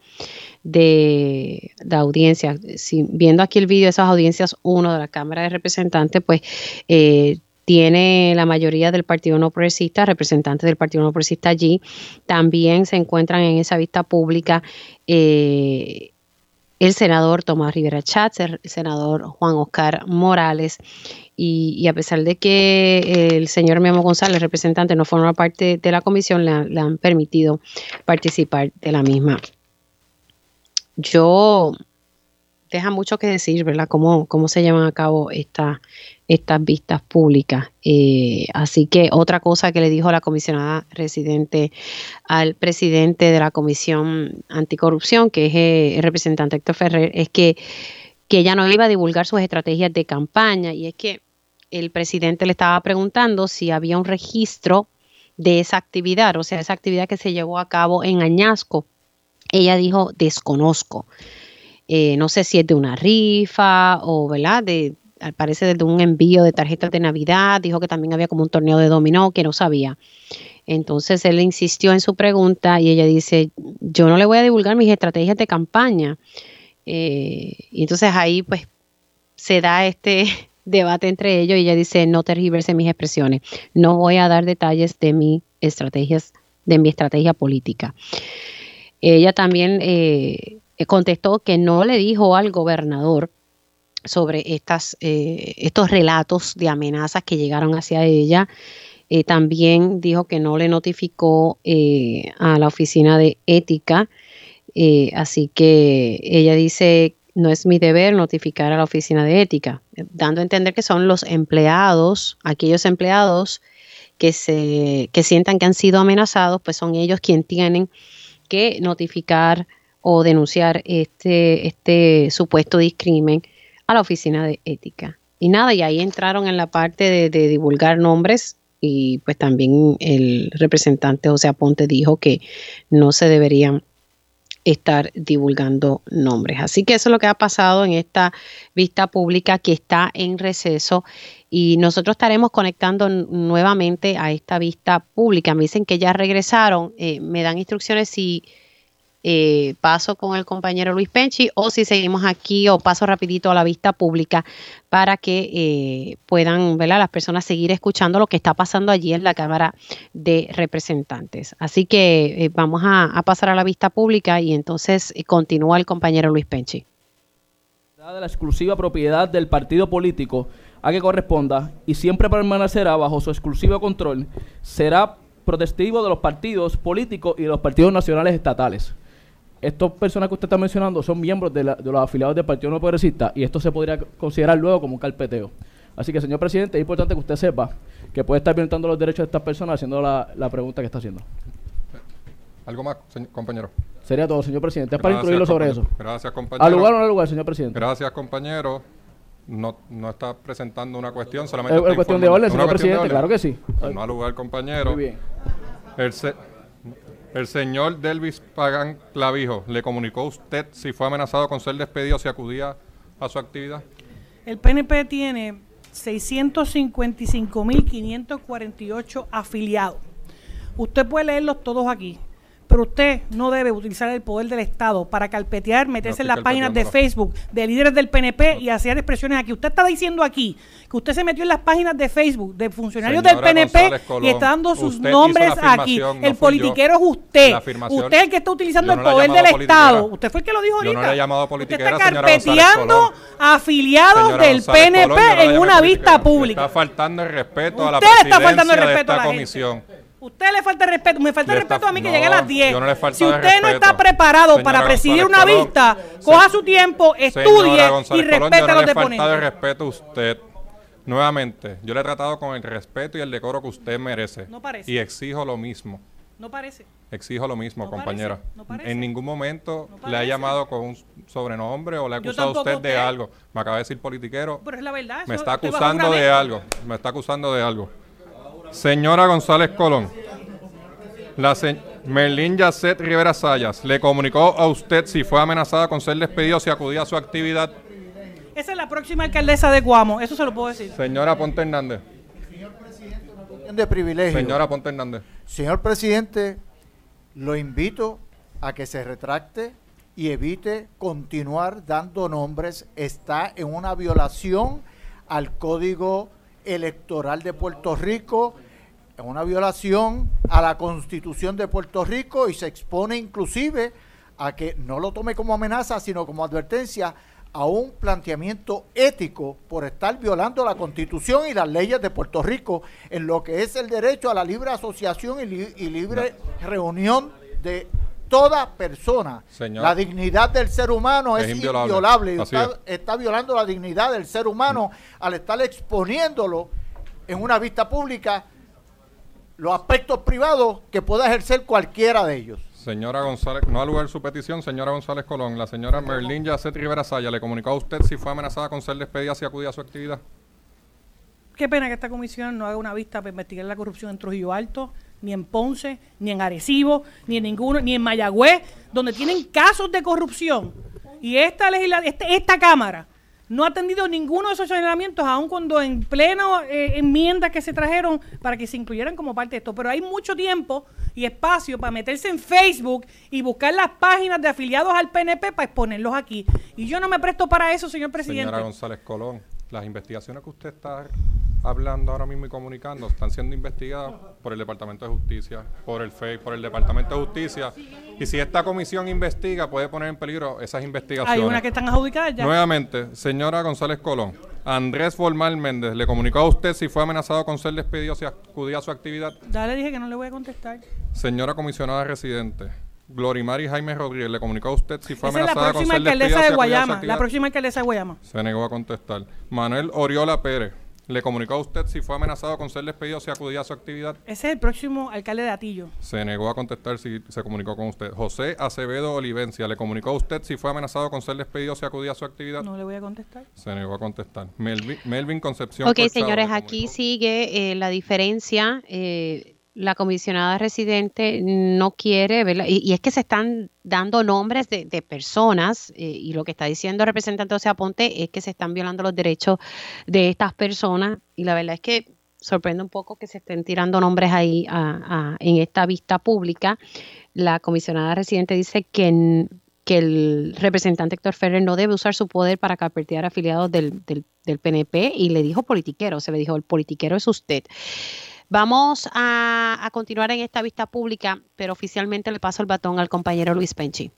de, audiencia, si, viendo aquí el vídeo de esas audiencias 1 de la Cámara de Representantes, pues eh, tiene la mayoría del Partido No Progresista, representantes del Partido No Progresista allí. También se encuentran en esa vista pública eh, el senador Tomás Rivera Chats, el senador Juan Oscar Morales y, a pesar de que el señor Memo González, representante, no forma parte de la comisión, le, han permitido participar de la misma. Yo deja mucho que decir, ¿verdad? Cómo, cómo se llevan a cabo estas vistas públicas. Eh, así que otra cosa que le dijo la comisionada residente al presidente de la Comisión Anticorrupción, que es eh, el representante Héctor Ferrer, es que, que ella no iba a divulgar sus estrategias de campaña. Y es que el presidente le estaba preguntando si había un registro de esa actividad, o sea, esa actividad que se llevó a cabo en Añasco. Ella dijo, desconozco. Eh, no sé si es de una rifa o, ¿verdad? De, al parecer de un envío de tarjetas de Navidad. Dijo que también había como un torneo de dominó que no sabía. Entonces él insistió en su pregunta y ella dice, yo no le voy a divulgar mis estrategias de campaña. Eh, y entonces ahí pues se da este, debate entre ellos y ella dice, no tergiverse mis expresiones, no voy a dar detalles de mi estrategias, de mi estrategia política. Ella también eh, contestó que no le dijo al gobernador sobre estas, eh, estos relatos de amenazas que llegaron hacia ella. Eh, también dijo que no le notificó a la oficina de ética. así que ella dice no es mi deber notificar a la oficina de ética, dando a entender que son los empleados, aquellos empleados que se que sientan que han sido amenazados, pues son ellos quienes tienen que notificar o denunciar este este supuesto discrimen a la oficina de ética. Y nada, y ahí entraron en la parte de, de divulgar nombres y pues también el representante José Aponte dijo que no se deberían estar divulgando nombres. Así que eso es lo que ha pasado en esta vista pública que está en receso y nosotros estaremos conectando nuevamente a esta vista pública. Me dicen que ya regresaron, eh, me dan instrucciones si eh, paso con el compañero Luis Penchi o si seguimos aquí o paso rapidito a la vista pública para que eh, puedan las personas seguir escuchando lo que está pasando allí en la Cámara de Representantes. Así que vamos a, pasar a la vista pública y entonces continúa el compañero Luis Penchi. La exclusiva propiedad del partido político a que corresponda y siempre permanecerá bajo su exclusivo control, será protestivo de los partidos políticos y de los partidos nacionales estatales estas personas que usted está mencionando son miembros de, los afiliados del Partido No Progresista y esto se podría considerar luego como un carpeteo. Así que, señor presidente, es importante que usted sepa que puede estar violentando los derechos de estas personas haciendo la, pregunta que está haciendo. ¿Algo más, compañero? Sería todo, señor presidente. Es para incluirlo sobre eso. Gracias, compañero. ¿Al lugar o no al lugar, señor presidente? Gracias, compañero. No, no está presentando una cuestión, solamente. Es cuestión de orden, señor presidente, claro que sí. No al lugar, compañero. Muy bien. El el señor Delvis Pagan Clavijo, ¿le comunicó usted si fue amenazado con ser despedido o si acudía a su actividad? El PNP tiene 655.548 afiliados. Usted puede leerlos todos aquí, pero usted no debe utilizar el poder del Estado para carpetear, meterse en las páginas de Facebook de líderes del PNP y hacer expresiones aquí. Usted está diciendo aquí que usted se metió en las páginas de Facebook de funcionarios del PNP y está dando sus nombres aquí. el politiquero es usted. Usted es el que está utilizando el poder del Estado. Usted fue el que lo dijo ahorita. usted está carpeteando afiliados del PNP en una vista pública. Está faltando el respeto a la presidencia está faltando el respeto de esta comisión. Usted le falta respeto, me falta el respeto a mí que llegue a las 10. si usted no está preparado para presidir una vista, coja su tiempo, estudie y respete a los deponentes. le de respeto a usted. Nuevamente, yo le he tratado con el respeto y el decoro que usted merece. No parece. Y exijo lo mismo. No parece. Exijo lo mismo, compañera. En ningún momento le ha llamado con un sobrenombre o le ha acusado a usted de algo. Me acaba de decir politiquero. Pero es la verdad. Me está acusando de algo. Me está acusando de algo. Señora González Colón, la Merlín Yacet Rivera Sayas le comunicó a usted si fue amenazada con ser despedido si acudía a su actividad. Esa es la próxima alcaldesa de Guamo, eso se lo puedo decir. Señora Ponte Hernández. Señor presidente, una cuestión de privilegio. Señora Ponte Hernández. Señor presidente, lo invito a que se retracte y evite continuar dando nombres. Está en una violación al código electoral de Puerto Rico, es una violación a la constitución de Puerto Rico y se expone inclusive a que no lo tome como amenaza, sino como advertencia a un planteamiento ético por estar violando la constitución y las leyes de Puerto Rico en lo que es el derecho a la libre asociación y, libre reunión de toda persona. la dignidad del ser humano es, inviolable. y usted está violando la dignidad del ser humano al estar exponiéndolo en una vista pública los aspectos privados que pueda ejercer cualquiera de ellos. Señora González, no ha lugar su petición, señora González Colón. La señora Merlín Yacet Rivera Saya le comunicó a usted si fue amenazada con ser despedida si acudía a su actividad. Qué pena que esta comisión no haga una vista para investigar la corrupción en Trujillo Alto, ni en Ponce, ni en Arecibo, ni en ninguno, ni en Mayagüez, donde tienen casos de corrupción. Y esta este, esta Cámara no ha atendido ninguno de esos señalamientos, aun cuando en pleno eh, enmiendas que se trajeron para que se incluyeran como parte de esto. Pero hay mucho tiempo y espacio para meterse en Facebook y buscar las páginas de afiliados al PNP para exponerlos aquí. Y yo no me presto para eso, señor presidente. Señora González Colón, las investigaciones que usted está hablando ahora mismo y comunicando están siendo investigadas por el Departamento de Justicia, por el FEI, por el Departamento de Justicia. Y si esta comisión investiga, puede poner en peligro esas investigaciones. Hay una que están adjudicadas ya. Nuevamente, señora González Colón, Andrés Formal Méndez, ¿le comunicó a usted si fue amenazado con ser despedido si acudía a su actividad? Ya le dije que no le voy a contestar. Señora comisionada residente, Glorimari Jaime Rodríguez, ¿le comunicó a usted si fue amenazada con ser despedida de Guayama, La próxima alcaldesa de Guayama. Se negó a contestar. Manuel Oriola Pérez, ¿Le comunicó a usted si fue amenazado con ser despedido si acudía a su actividad? Ese es el próximo alcalde de Atillo. Se negó a contestar si se comunicó con usted. José Acevedo Olivencia, ¿le comunicó a usted si fue amenazado con ser despedido si acudía a su actividad? No le voy a contestar. Se negó a contestar. Melvin, Concepción. Ok, señores, aquí sigue eh, la diferencia. Eh, la comisionada residente no quiere, ¿verdad? Y, es que se están dando nombres de, personas eh, y lo que está diciendo el representante José Aponte es que se están violando los derechos de estas personas y la verdad es que sorprende un poco que se estén tirando nombres ahí en esta vista pública. La comisionada residente dice que, que el representante Héctor Ferrer no debe usar su poder para carpetear afiliados del, del, del PNP y le dijo politiquero, se le dijo el politiquero es usted. Vamos a, continuar en esta vista pública, pero oficialmente le paso el batón al compañero Luis Penchi.